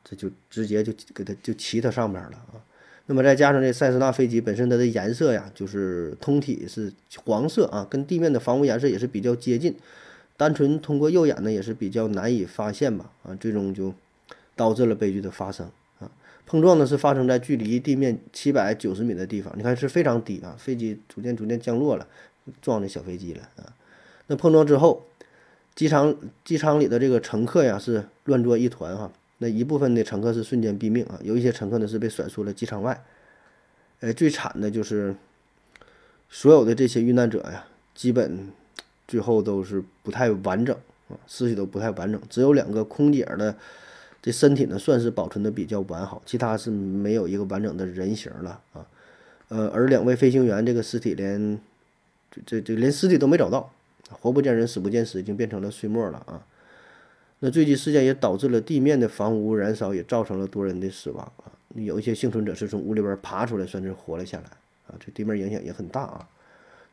这就直接就给它就骑它上边了啊。那么再加上这塞斯纳飞机本身它的颜色呀，就是通体是黄色啊，跟地面的房屋颜色也是比较接近，单纯通过肉眼呢也是比较难以发现吧啊，最终就导致了悲剧的发生啊。碰撞呢是发生在距离地面七百九十米的地方，你看是非常低啊，飞机逐渐逐渐降落了，撞这小飞机了啊。那碰撞之后，机场机舱里的这个乘客呀是乱作一团哈。那一部分的乘客是瞬间毙命啊，有一些乘客呢是被甩出了机场外。呃，最惨的就是所有的这些遇难者呀，基本最后都是不太完整啊，尸体都不太完整，只有两个空姐的这身体呢算是保存的比较完好，其他是没有一个完整的人形了啊。呃，而两位飞行员这个尸体连这这这连尸体都没找到，活不见人，死不见尸，已经变成了碎末了啊。那坠机事件也导致了地面的房屋燃烧，也造成了多人的死亡啊。有一些幸存者是从屋里边爬出来，算是活了下来啊。这地面影响也很大啊。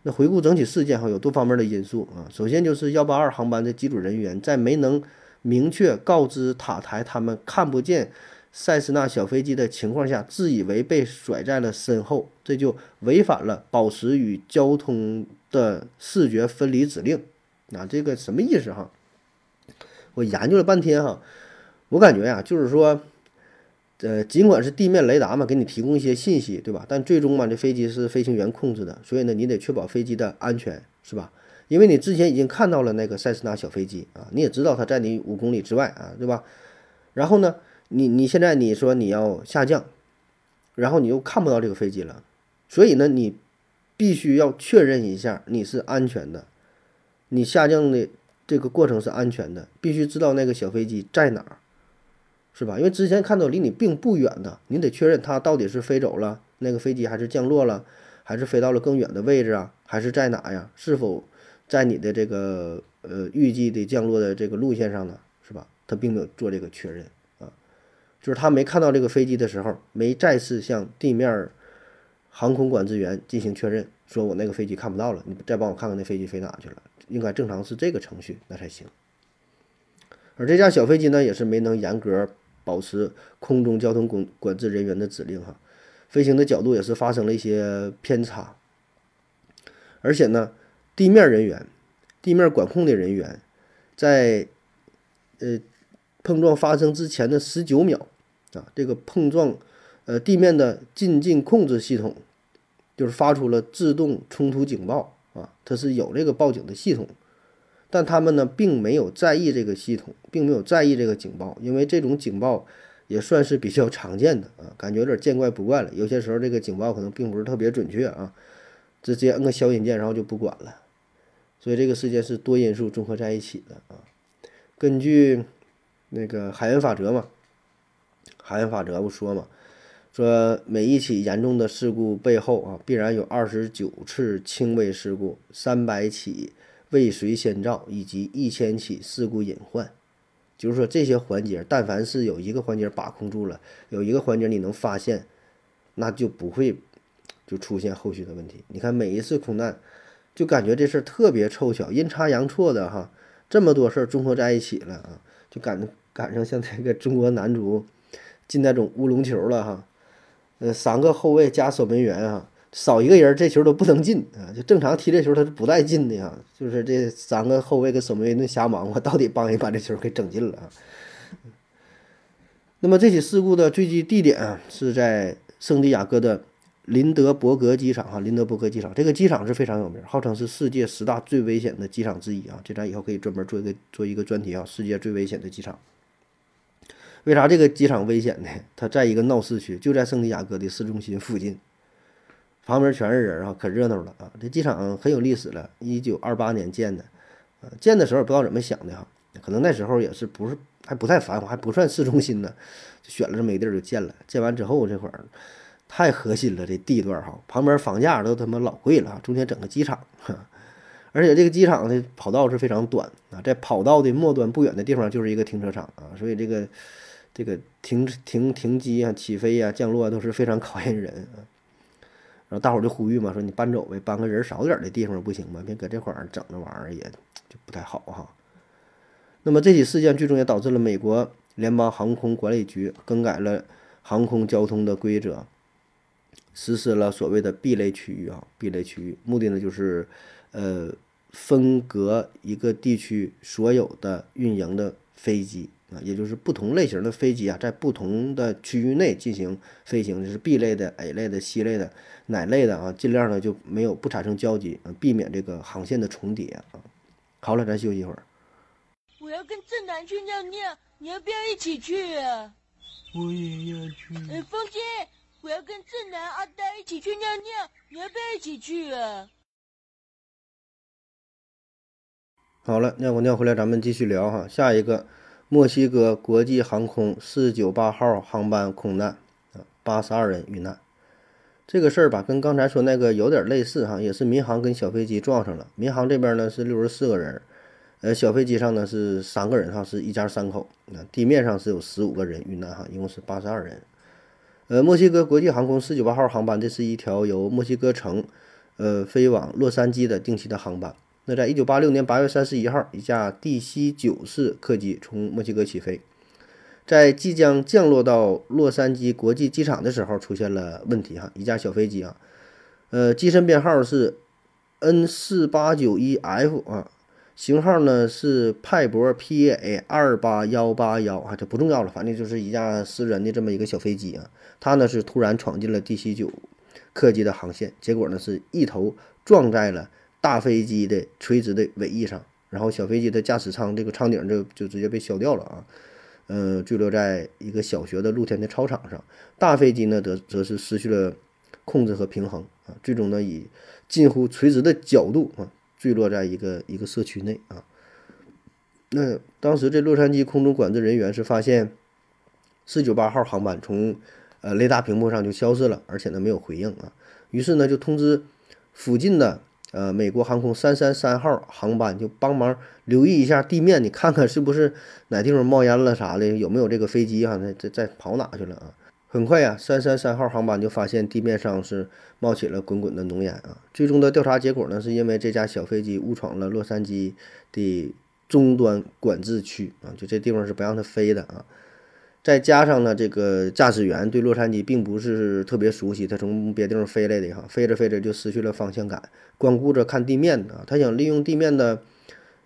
那回顾整体事件哈，有多方面的因素啊。首先就是幺八二航班的机组人员在没能明确告知塔台他们看不见塞斯纳小飞机的情况下，自以为被甩在了身后，这就违反了保持与交通的视觉分离指令。那这个什么意思哈？我研究了半天哈，我感觉呀，就是说，呃，尽管是地面雷达嘛，给你提供一些信息，对吧？但最终嘛，这飞机是飞行员控制的，所以呢，你得确保飞机的安全，是吧？因为你之前已经看到了那个塞斯纳小飞机啊，你也知道它在你五公里之外啊，对吧？然后呢，你你现在你说你要下降，然后你又看不到这个飞机了，所以呢，你必须要确认一下你是安全的，你下降的。这个过程是安全的，必须知道那个小飞机在哪儿，是吧？因为之前看到离你并不远的，你得确认它到底是飞走了，那个飞机还是降落了，还是飞到了更远的位置啊？还是在哪呀？是否在你的这个呃预计的降落的这个路线上呢？是吧？他并没有做这个确认啊，就是他没看到这个飞机的时候，没再次向地面航空管制员进行确认，说我那个飞机看不到了，你再帮我看看那飞机飞哪去了。应该正常是这个程序，那才行。而这架小飞机呢，也是没能严格保持空中交通管管制人员的指令哈，飞行的角度也是发生了一些偏差。而且呢，地面人员、地面管控的人员，在呃碰撞发生之前的十九秒啊，这个碰撞呃地面的进近控制系统就是发出了自动冲突警报。啊，它是有这个报警的系统，但他们呢并没有在意这个系统，并没有在意这个警报，因为这种警报也算是比较常见的啊，感觉有点见怪不怪了。有些时候这个警报可能并不是特别准确啊，直接摁个消音键，然后就不管了。所以这个事件是多因素综合在一起的啊。根据那个海员法则嘛，海员法则不说嘛。说每一起严重的事故背后啊，必然有二十九次轻微事故、三百起未遂先兆以及一千起事故隐患。就是说这些环节，但凡是有一个环节把控住了，有一个环节你能发现，那就不会就出现后续的问题。你看每一次空难，就感觉这事儿特别凑巧，阴差阳错的哈，这么多事儿综合在一起了啊，就赶赶上像那个中国男足进那种乌龙球了哈。呃，三个后卫加守门员啊，少一个人这球都不能进啊！就正常踢这球他是不带进的啊，就是这三个后卫跟守门员那瞎忙活，到底帮人把这球给整进了啊。那么这起事故的坠机地点啊，是在圣地亚哥的林德伯格机场哈，林德伯格机场这个机场是非常有名，号称是世界十大最危险的机场之一啊。这咱以后可以专门做一个做一个专题啊，世界最危险的机场。为啥这个机场危险呢？它在一个闹市区，就在圣地亚哥的市中心附近，旁边全是人啊，可热闹了啊！这机场很有历史了，一九二八年建的，建的时候不知道怎么想的哈，可能那时候也是不是还不太繁华，还不算市中心呢，就选了这么一个地儿就建了。建完之后这会儿太核心了，这地段哈，旁边房价都他妈老贵了，中间整个机场，而且这个机场的跑道是非常短啊，在跑道的末端不远的地方就是一个停车场啊，所以这个这个停停停机啊、起飞呀、降落啊都是非常考验人啊。然后大伙儿就呼吁嘛，说你搬走呗，搬个人少点的地方不行吗？别搁这块儿整那玩意儿也就不太好哈。那么这起事件最终也导致了美国联邦航空管理局更改了航空交通的规则，实施了所谓的 B 类区域啊，B 类区域目的呢就是呃分隔一个地区所有的运营的飞机。啊，也就是不同类型的飞机啊，在不同的区域内进行飞行，就是 B 类的、A 类的、C 类的、哪类的啊，尽量呢就没有不产生交集，啊，避免这个航线的重叠啊。好了，咱休息一会儿。我要跟正南去尿尿，你要不要一起去啊？我也要去。哎，风姐，我要跟正南、阿呆一起去尿尿，你要不要一起去啊？好了，尿过尿回来，咱们继续聊哈，下一个。墨西哥国际航空四九八号航班空难，啊，八十二人遇难。这个事儿吧，跟刚才说那个有点类似哈，也是民航跟小飞机撞上了。民航这边呢是六十四个人，呃，小飞机上呢是三个人哈，是一家三口。那地面上是有十五个人遇难哈，一共是八十二人。呃，墨西哥国际航空四九八号航班，这是一条由墨西哥城，呃，飞往洛杉矶的定期的航班。那在一九八六年八月三十一号，一架 DC 九式客机从墨西哥起飞，在即将降落到洛杉矶国际机场的时候出现了问题哈，一架小飞机啊，呃，机身编号是 N 四八九一 F 啊，型号呢是派博 PA 二八幺八幺啊，这不重要了，反正就是一架私人的这么一个小飞机啊，它呢是突然闯进了 DC 九客机的航线，结果呢是一头撞在了。大飞机的垂直的尾翼上，然后小飞机的驾驶舱这个舱顶就就直接被削掉了啊，呃，坠落在一个小学的露天的操场上。大飞机呢，则则是失去了控制和平衡啊，最终呢以近乎垂直的角度啊坠落在一个一个社区内啊。那当时这洛杉矶空中管制人员是发现四九八号航班从呃雷达屏幕上就消失了，而且呢没有回应啊，于是呢就通知附近的。呃，美国航空三三三号航班就帮忙留意一下地面，你看看是不是哪地方冒烟了啥的，有没有这个飞机哈？那在在跑哪去了啊？很快呀，三三三号航班就发现地面上是冒起了滚滚的浓烟啊。最终的调查结果呢，是因为这架小飞机误闯了洛杉矶的终端管制区啊，就这地方是不让它飞的啊。再加上呢，这个驾驶员对洛杉矶并不是特别熟悉，他从别地方飞来的哈，飞着飞着就失去了方向感，光顾着看地面啊，他想利用地面的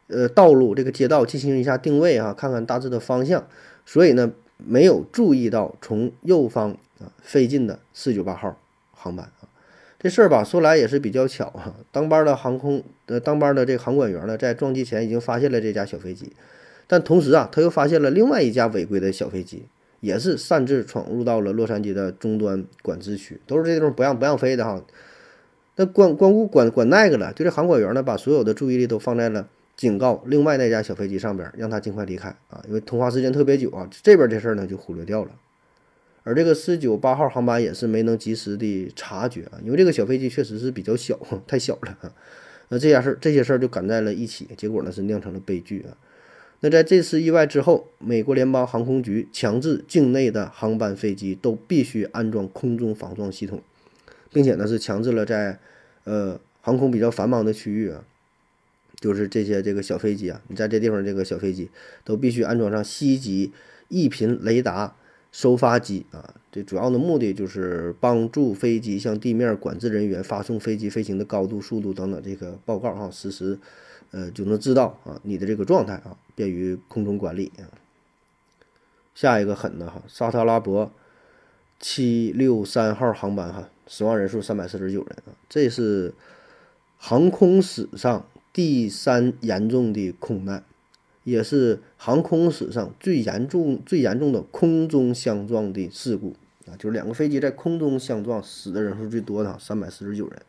呃道路这个街道进行一下定位啊，看看大致的方向，所以呢没有注意到从右方啊飞进的四九八号航班啊，这事儿吧说来也是比较巧哈，当班的航空呃当班的这个航管员呢，在撞击前已经发现了这架小飞机。但同时啊，他又发现了另外一架违规的小飞机，也是擅自闯入到了洛杉矶的终端管制区，都是这地方不让不让飞的哈。那管管顾管管那个了，就这航管员呢，把所有的注意力都放在了警告另外那架小飞机上边，让他尽快离开啊，因为通话时间特别久啊，这边这事儿呢就忽略掉了。而这个四九八号航班也是没能及时的察觉啊，因为这个小飞机确实是比较小，太小了啊。那这件事儿这些事儿就赶在了一起，结果呢是酿成了悲剧啊。那在这次意外之后，美国联邦航空局强制境内的航班飞机都必须安装空中防撞系统，并且呢是强制了在呃航空比较繁忙的区域啊，就是这些这个小飞机啊，你在这地方这个小飞机都必须安装上西级翼频雷达收发机啊，这主要的目的就是帮助飞机向地面管制人员发送飞机飞行的高度、速度等等这个报告哈，实时。呃，就能知道啊，你的这个状态啊，便于空中管理啊。下一个狠的哈，沙特阿拉伯七六三号航班哈，死亡人数三百四十九人啊，这是航空史上第三严重的空难，也是航空史上最严重、最严重的空中相撞的事故啊。就是两个飞机在空中相撞，死的人数最多的哈，三百四十九人。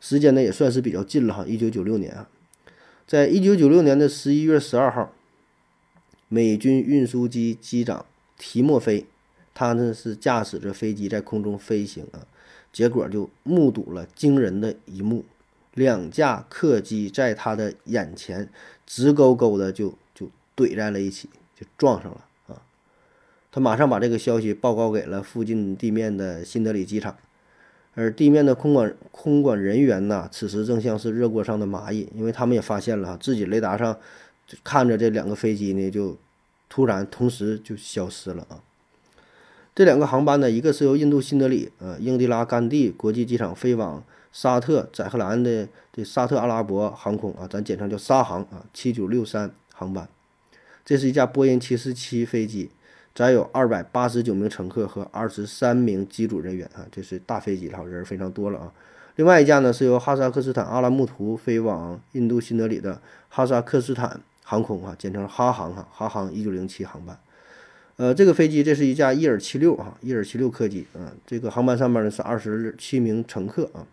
时间呢也算是比较近了哈，一九九六年啊，在一九九六年的十一月十二号，美军运输机机长提莫菲，他呢是驾驶着飞机在空中飞行啊，结果就目睹了惊人的一幕，两架客机在他的眼前直勾勾的就就怼在了一起，就撞上了啊，他马上把这个消息报告给了附近地面的新德里机场。而地面的空管空管人员呢，此时正像是热锅上的蚂蚁，因为他们也发现了自己雷达上看着这两个飞机呢，就突然同时就消失了啊。这两个航班呢，一个是由印度新德里呃英迪拉甘地国际机场飞往沙特载荷兰的这沙特阿拉伯航空啊，咱简称叫沙航啊，七九六三航班，这是一架波音七四七飞机。载有二百八十九名乘客和二十三名机组人员啊，这是大飞机了，人非常多了啊。另外一架呢是由哈萨克斯坦阿拉木图飞往印度新德里的哈萨克斯坦航空啊，简称哈航哈，哈航一九零七航班。呃，这个飞机这是一架伊尔七六啊，伊尔七六客机啊，这个航班上面呢是二十七名乘客啊。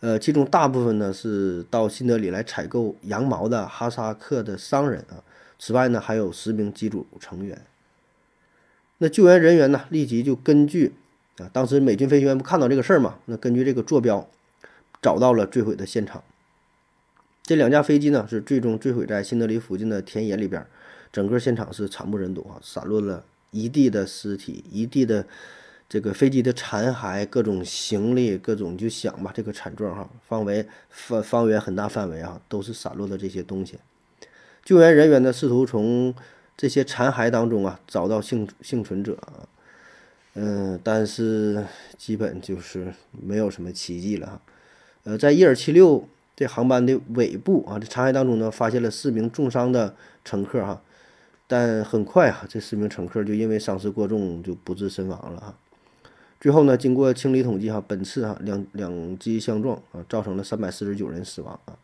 呃，其中大部分呢是到新德里来采购羊毛的哈萨克的商人啊。此外呢，还有十名机组成员。那救援人员呢，立即就根据啊，当时美军飞行员不看到这个事儿嘛？那根据这个坐标，找到了坠毁的现场。这两架飞机呢，是最终坠毁在新德里附近的田野里边，整个现场是惨不忍睹啊，散落了一地的尸体，一地的这个飞机的残骸，各种行李，各种就想吧，这个惨状哈，范围方方圆很大范围啊，都是散落的这些东西。救援人员呢，试图从这些残骸当中啊找到幸幸存者啊，嗯，但是基本就是没有什么奇迹了哈。呃，在伊尔七六这航班的尾部啊，这残骸当中呢，发现了四名重伤的乘客哈，但很快啊，这四名乘客就因为伤势过重就不治身亡了哈。最后呢，经过清理统计哈，本次哈两两机相撞啊，造成了三百四十九人死亡啊。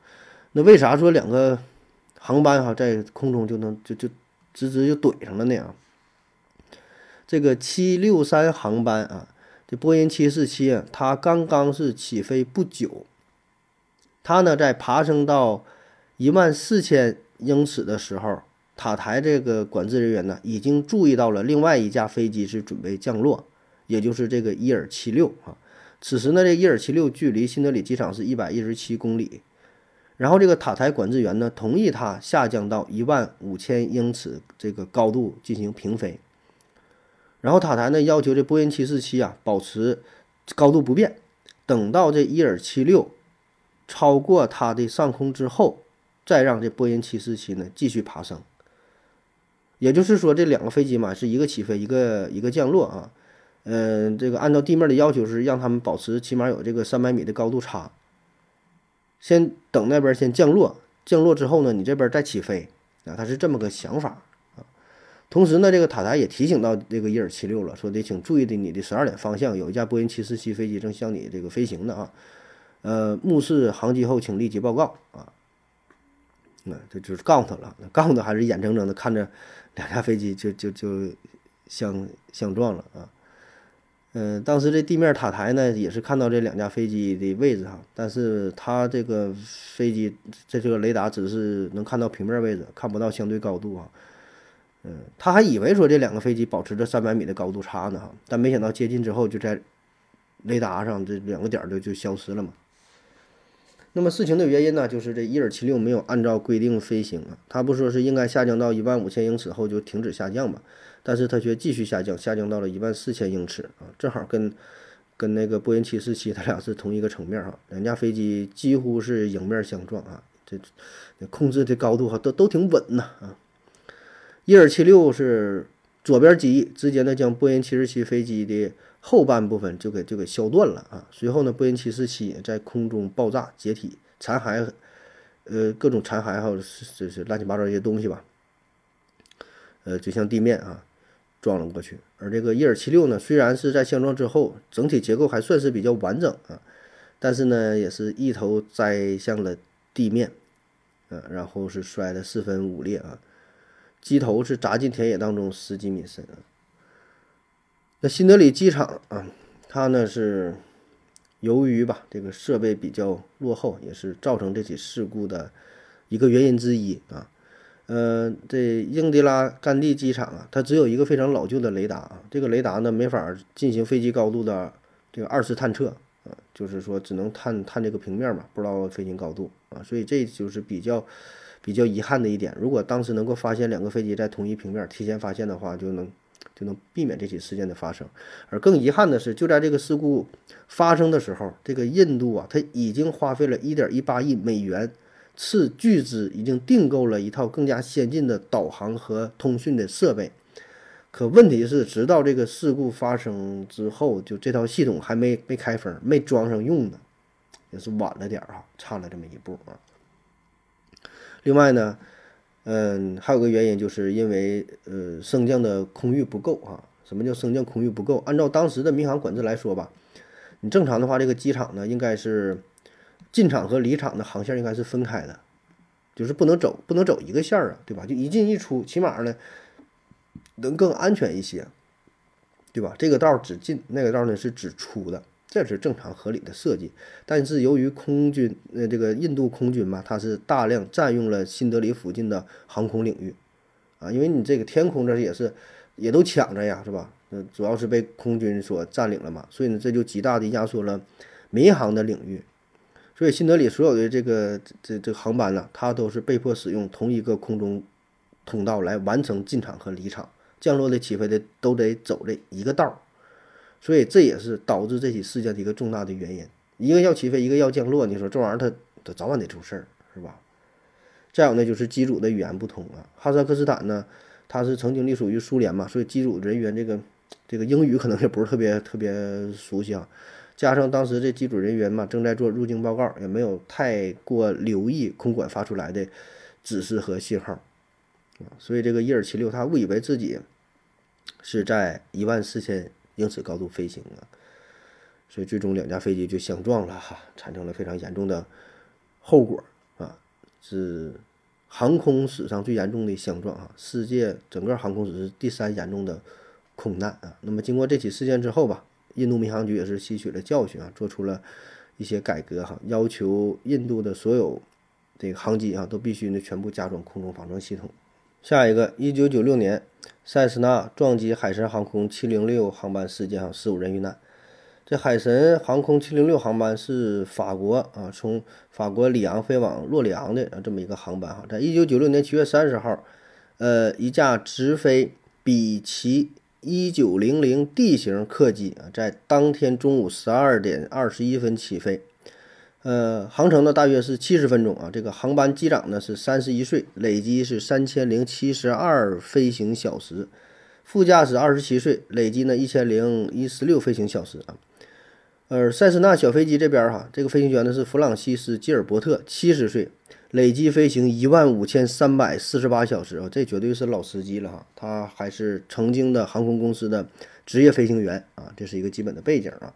那为啥说两个？航班哈在空中就能就就直直就怼上了那样。这个七六三航班啊，这波音七四七啊，它刚刚是起飞不久，它呢在爬升到一万四千英尺的时候，塔台这个管制人员呢已经注意到了另外一架飞机是准备降落，也就是这个伊尔七六啊。此时呢，这伊尔七六距离新德里机场是一百一十七公里。然后这个塔台管制员呢，同意他下降到一万五千英尺这个高度进行平飞。然后塔台呢要求这波音七四七啊保持高度不变，等到这伊尔七六超过它的上空之后，再让这波音七四七呢继续爬升。也就是说，这两个飞机嘛是一个起飞，一个一个降落啊。嗯，这个按照地面的要求是让他们保持起码有这个三百米的高度差。先等那边先降落，降落之后呢，你这边再起飞啊，他是这么个想法啊。同时呢，这个塔台也提醒到这个伊尔七六了，说得请注意的，你的十二点方向有一架波音七四七飞机正向你这个飞行的啊。呃，目视航机后，请立即报告啊。那这就是告诉他了，告诉他还是眼睁睁的看着两架飞机就就就相相撞了啊。嗯，当时这地面塔台呢，也是看到这两架飞机的位置哈，但是它这个飞机这这个雷达只是能看到平面位置，看不到相对高度啊。嗯，他还以为说这两个飞机保持着三百米的高度差呢哈，但没想到接近之后就在雷达上这两个点就就消失了嘛。那么事情的原因呢，就是这伊尔七六没有按照规定飞行啊，他不说是应该下降到一万五千英尺后就停止下降嘛？但是它却继续下降，下降到了一万四千英尺啊，正好跟跟那个波音七四七它俩是同一个层面哈，两架飞机几乎是迎面相撞啊，这控制的高度哈都都挺稳呐啊。伊尔七六是左边机翼直接呢将波音七四七飞机的后半部分就给就给削断了啊，随后呢波音七四七在空中爆炸解体，残骸呃各种残骸还有这是乱七八糟一些东西吧，呃就像地面啊。撞了过去，而这个伊尔七六呢，虽然是在相撞之后，整体结构还算是比较完整啊，但是呢，也是一头栽向了地面，啊，然后是摔得四分五裂啊，机头是砸进田野当中十几米深啊。那新德里机场啊，它呢是由于吧这个设备比较落后，也是造成这起事故的一个原因之一啊。呃，这英迪拉甘地机场啊，它只有一个非常老旧的雷达啊，这个雷达呢没法进行飞机高度的这个二次探测啊，就是说只能探探这个平面嘛，不知道飞行高度啊，所以这就是比较比较遗憾的一点。如果当时能够发现两个飞机在同一平面，提前发现的话，就能就能避免这起事件的发生。而更遗憾的是，就在这个事故发生的时候，这个印度啊，它已经花费了一点一八亿美元。斥巨资已经订购了一套更加先进的导航和通讯的设备，可问题是，直到这个事故发生之后，就这套系统还没没开封，没装上用呢，也是晚了点儿啊，差了这么一步啊。另外呢，嗯，还有个原因，就是因为呃升降的空域不够啊。什么叫升降空域不够？按照当时的民航管制来说吧，你正常的话，这个机场呢应该是。进场和离场的航线应该是分开的，就是不能走，不能走一个线儿啊，对吧？就一进一出，起码呢能更安全一些，对吧？这个道只进，那个道呢是只出的，这是正常合理的设计。但是由于空军，呃，这个印度空军嘛，它是大量占用了新德里附近的航空领域啊，因为你这个天空这也是也都抢着呀，是吧？呃，主要是被空军所占领了嘛，所以呢，这就极大的压缩了民航的领域。所以新德里所有的这个这这航班呢，它都是被迫使用同一个空中通道来完成进场和离场，降落的、起飞的都得走这一个道儿。所以这也是导致这起事件的一个重大的原因。一个要起飞，一个要降落，你说这玩意儿它它早晚得出事儿，是吧？再有呢，就是机组的语言不通啊。哈萨克斯坦呢，它是曾经隶属于苏联嘛，所以机组人员这个这个英语可能也不是特别特别熟悉啊。加上当时这机组人员嘛，正在做入境报告，也没有太过留意空管发出来的指示和信号，啊，所以这个伊尔七六他误以为自己是在一万四千英尺高度飞行啊，所以最终两架飞机就相撞了哈，产生了非常严重的后果啊，是航空史上最严重的相撞啊，世界整个航空史是第三严重的空难啊。那么经过这起事件之后吧。印度民航局也是吸取了教训啊，做出了一些改革哈，要求印度的所有这个航机啊都必须呢全部加装空中防撞系统。下一个，一九九六年，塞斯纳撞击海神航空七零六航班事件上十五人遇难。这海神航空七零六航班是法国啊，从法国里昂飞往洛里昂的啊这么一个航班哈，在一九九六年七月三十号，呃，一架直飞比奇。一九零零 D 型客机啊，在当天中午十二点二十一分起飞，呃，航程呢大约是七十分钟啊。这个航班机长呢是三十一岁，累计是三千零七十二飞行小时，副驾驶二十七岁，累计呢一千零一十六飞行小时啊。而塞斯纳小飞机这边哈，这个飞行员呢是弗朗西斯基尔伯特，七十岁。累计飞行一万五千三百四十八小时啊，这绝对是老司机了哈。他还是曾经的航空公司的职业飞行员啊，这是一个基本的背景啊。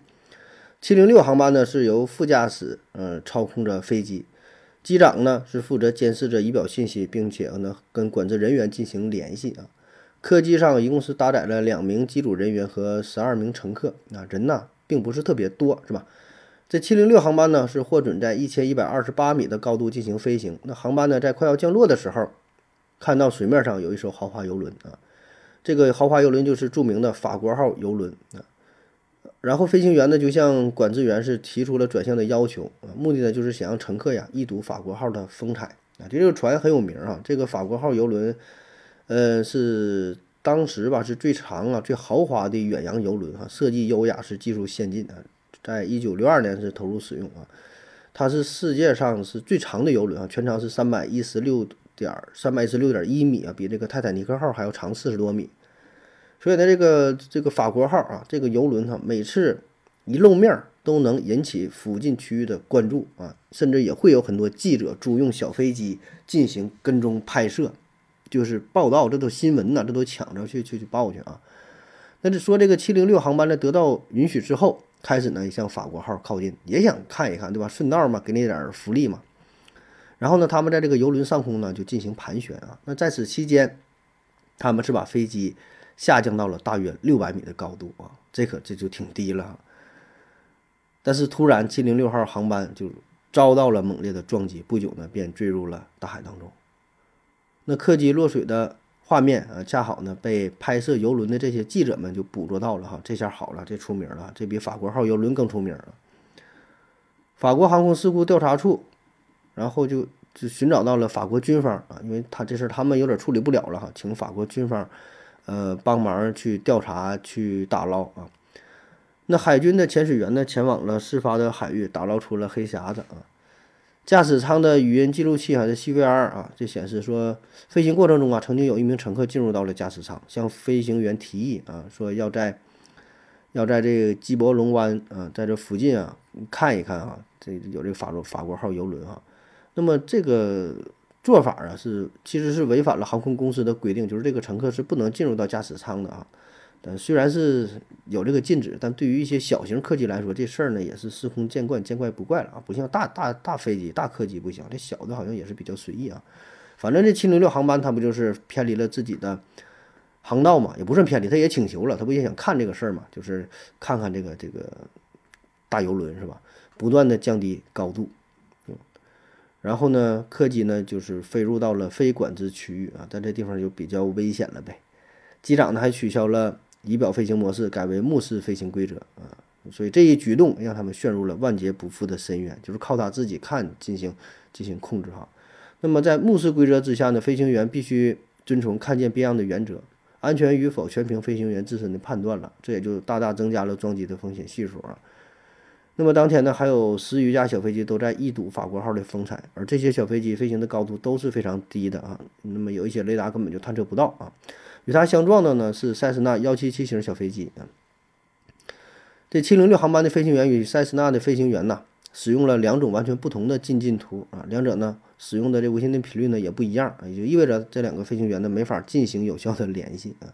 七零六航班呢是由副驾驶呃操控着飞机，机长呢是负责监视着仪表信息，并且呢跟管制人员进行联系啊。客机上一共是搭载了两名机组人员和十二名乘客啊，人呢并不是特别多，是吧？这七零六航班呢是获准在一千一百二十八米的高度进行飞行。那航班呢在快要降落的时候，看到水面上有一艘豪华游轮啊，这个豪华游轮就是著名的法国号游轮啊。然后飞行员呢就向管制员是提出了转向的要求啊，目的呢就是想让乘客呀一睹法国号的风采啊。这个船很有名啊，这个法国号游轮，呃是当时吧是最长啊最豪华的远洋游轮啊，设计优雅是技术先进啊。在一九六二年是投入使用啊，它是世界上是最长的游轮啊，全长是三百一十六点三百一十六点一米啊，比这个泰坦尼克号还要长四十多米。所以呢，这个这个法国号啊，这个游轮哈，每次一露面都能引起附近区域的关注啊，甚至也会有很多记者租用小飞机进行跟踪拍摄，就是报道，这都新闻呐，这都抢着去去去报去啊。那就说这个七零六航班呢得到允许之后。开始呢，向法国号靠近，也想看一看，对吧？顺道嘛，给你点福利嘛。然后呢，他们在这个游轮上空呢，就进行盘旋啊。那在此期间，他们是把飞机下降到了大约六百米的高度啊，这可这就挺低了。但是突然，七零六号航班就遭到了猛烈的撞击，不久呢便坠入了大海当中。那客机落水的画面啊，恰好呢被拍摄游轮的这些记者们就捕捉到了哈，这下好了，这出名了，这比法国号游轮更出名了。法国航空事故调查处，然后就就寻找到了法国军方啊，因为他这事他们有点处理不了了哈，请法国军方呃帮忙去调查去打捞啊。那海军的潜水员呢，前往了事发的海域，打捞出了黑匣子啊。驾驶舱的语音记录器还是 CVR 啊，这显示说，飞行过程中啊，曾经有一名乘客进入到了驾驶舱，向飞行员提议啊，说要在要在这个基伯龙湾啊，在这附近啊看一看啊，这有这个法国法国号游轮啊。那么这个做法啊，是其实是违反了航空公司的规定，就是这个乘客是不能进入到驾驶舱的啊。呃，虽然是有这个禁止，但对于一些小型客机来说，这事儿呢也是司空见惯，见怪不怪了啊！不像大大大飞机、大客机不行，这小的好像也是比较随意啊。反正这七零六航班它不就是偏离了自己的航道嘛？也不算偏离，他也请求了，他不也想看这个事儿嘛？就是看看这个这个大游轮是吧？不断的降低高度，嗯，然后呢，客机呢就是飞入到了非管制区域啊，在这地方就比较危险了呗。机长呢还取消了。仪表飞行模式改为目视飞行规则啊，所以这一举动让他们陷入了万劫不复的深渊，就是靠他自己看进行进行控制哈。那么在目视规则之下呢，飞行员必须遵从看见变样的原则，安全与否全凭飞行员自身的判断了，这也就大大增加了撞击的风险系数啊。那么当天呢，还有十余架小飞机都在一睹法国号的风采，而这些小飞机飞行的高度都是非常低的啊，那么有一些雷达根本就探测不到啊。与它相撞的呢是塞斯纳幺七七型小飞机啊。这七零六航班的飞行员与塞斯纳的飞行员呢，使用了两种完全不同的进近图啊，两者呢使用的这无线电频率呢也不一样啊，也就意味着这两个飞行员呢没法进行有效的联系啊。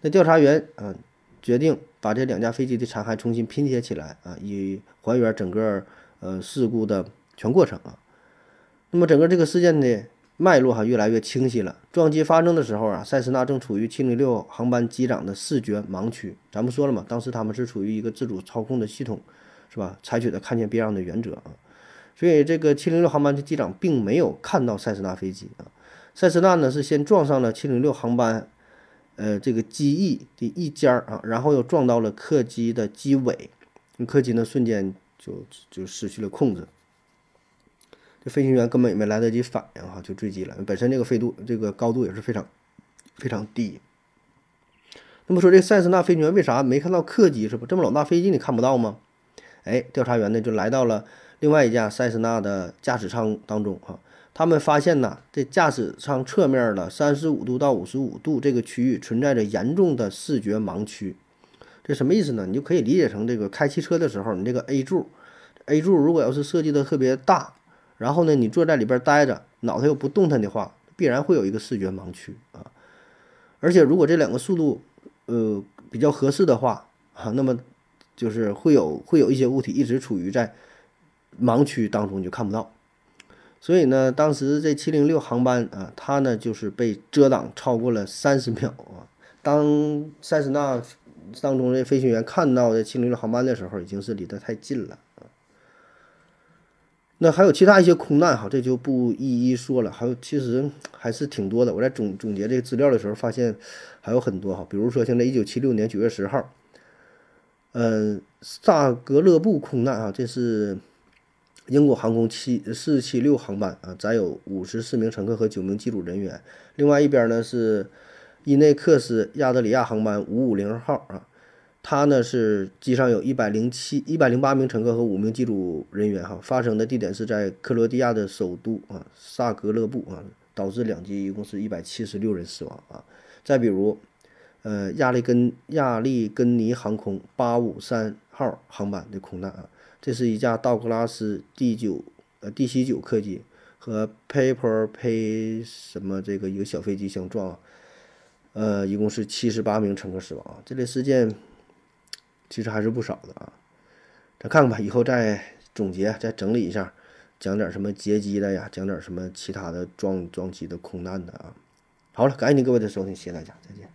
那调查员啊决定把这两架飞机的残骸重新拼贴起来啊，以还原整个呃事故的全过程啊。那么整个这个事件的。脉络哈越来越清晰了。撞击发生的时候啊，塞斯纳正处于七零六航班机长的视觉盲区。咱们说了嘛，当时他们是处于一个自主操控的系统，是吧？采取的看见别样的原则啊。所以这个七零六航班的机长并没有看到塞斯纳飞机啊。塞斯纳呢是先撞上了七零六航班，呃，这个机翼的一尖儿啊，然后又撞到了客机的机尾，客机呢瞬间就就失去了控制。这飞行员根本也没来得及反应，哈，就坠机了。本身这个飞度、这个高度也是非常非常低。那么说，这塞斯纳飞行员为啥没看到客机？是不这么老大飞机你看不到吗？哎，调查员呢就来到了另外一架塞斯纳的驾驶舱当中，哈，他们发现呢，这驾驶舱侧面的三十五度到五十五度这个区域存在着严重的视觉盲区。这什么意思呢？你就可以理解成这个开汽车的时候，你这个 A 柱，A 柱如果要是设计的特别大。然后呢，你坐在里边待着，脑袋又不动弹的话，必然会有一个视觉盲区啊。而且如果这两个速度，呃，比较合适的话啊，那么就是会有会有一些物体一直处于在盲区当中，你就看不到。所以呢，当时这七零六航班啊，它呢就是被遮挡超过了三十秒啊。当塞斯纳当中的飞行员看到这七零六航班的时候，已经是离得太近了。那还有其他一些空难哈，这就不一一说了。还有其实还是挺多的。我在总总结这个资料的时候，发现还有很多哈。比如说，像在一九七六年九月十号，嗯，萨格勒布空难啊，这是英国航空七四七六航班啊，载有五十四名乘客和九名机组人员。另外一边呢是伊内克斯亚德里亚航班五五零号啊。它呢是机上有一百零七、一百零八名乘客和五名机组人员，哈，发生的地点是在克罗地亚的首都啊萨格勒布啊，导致两机一共是一百七十六人死亡啊。再比如，呃，亚利根亚利根尼航空八五三号航班的空难啊，这是一架道格拉斯 D 九呃 D C 九客机和 Paper Pay 什么这个一个小飞机相撞啊，呃，一共是七十八名乘客死亡啊。这类事件。其实还是不少的啊，咱看看吧，以后再总结、再整理一下，讲点什么劫机的呀，讲点什么其他的撞撞击的空难的啊。好了，感谢您各位的收听，谢谢大家，再见。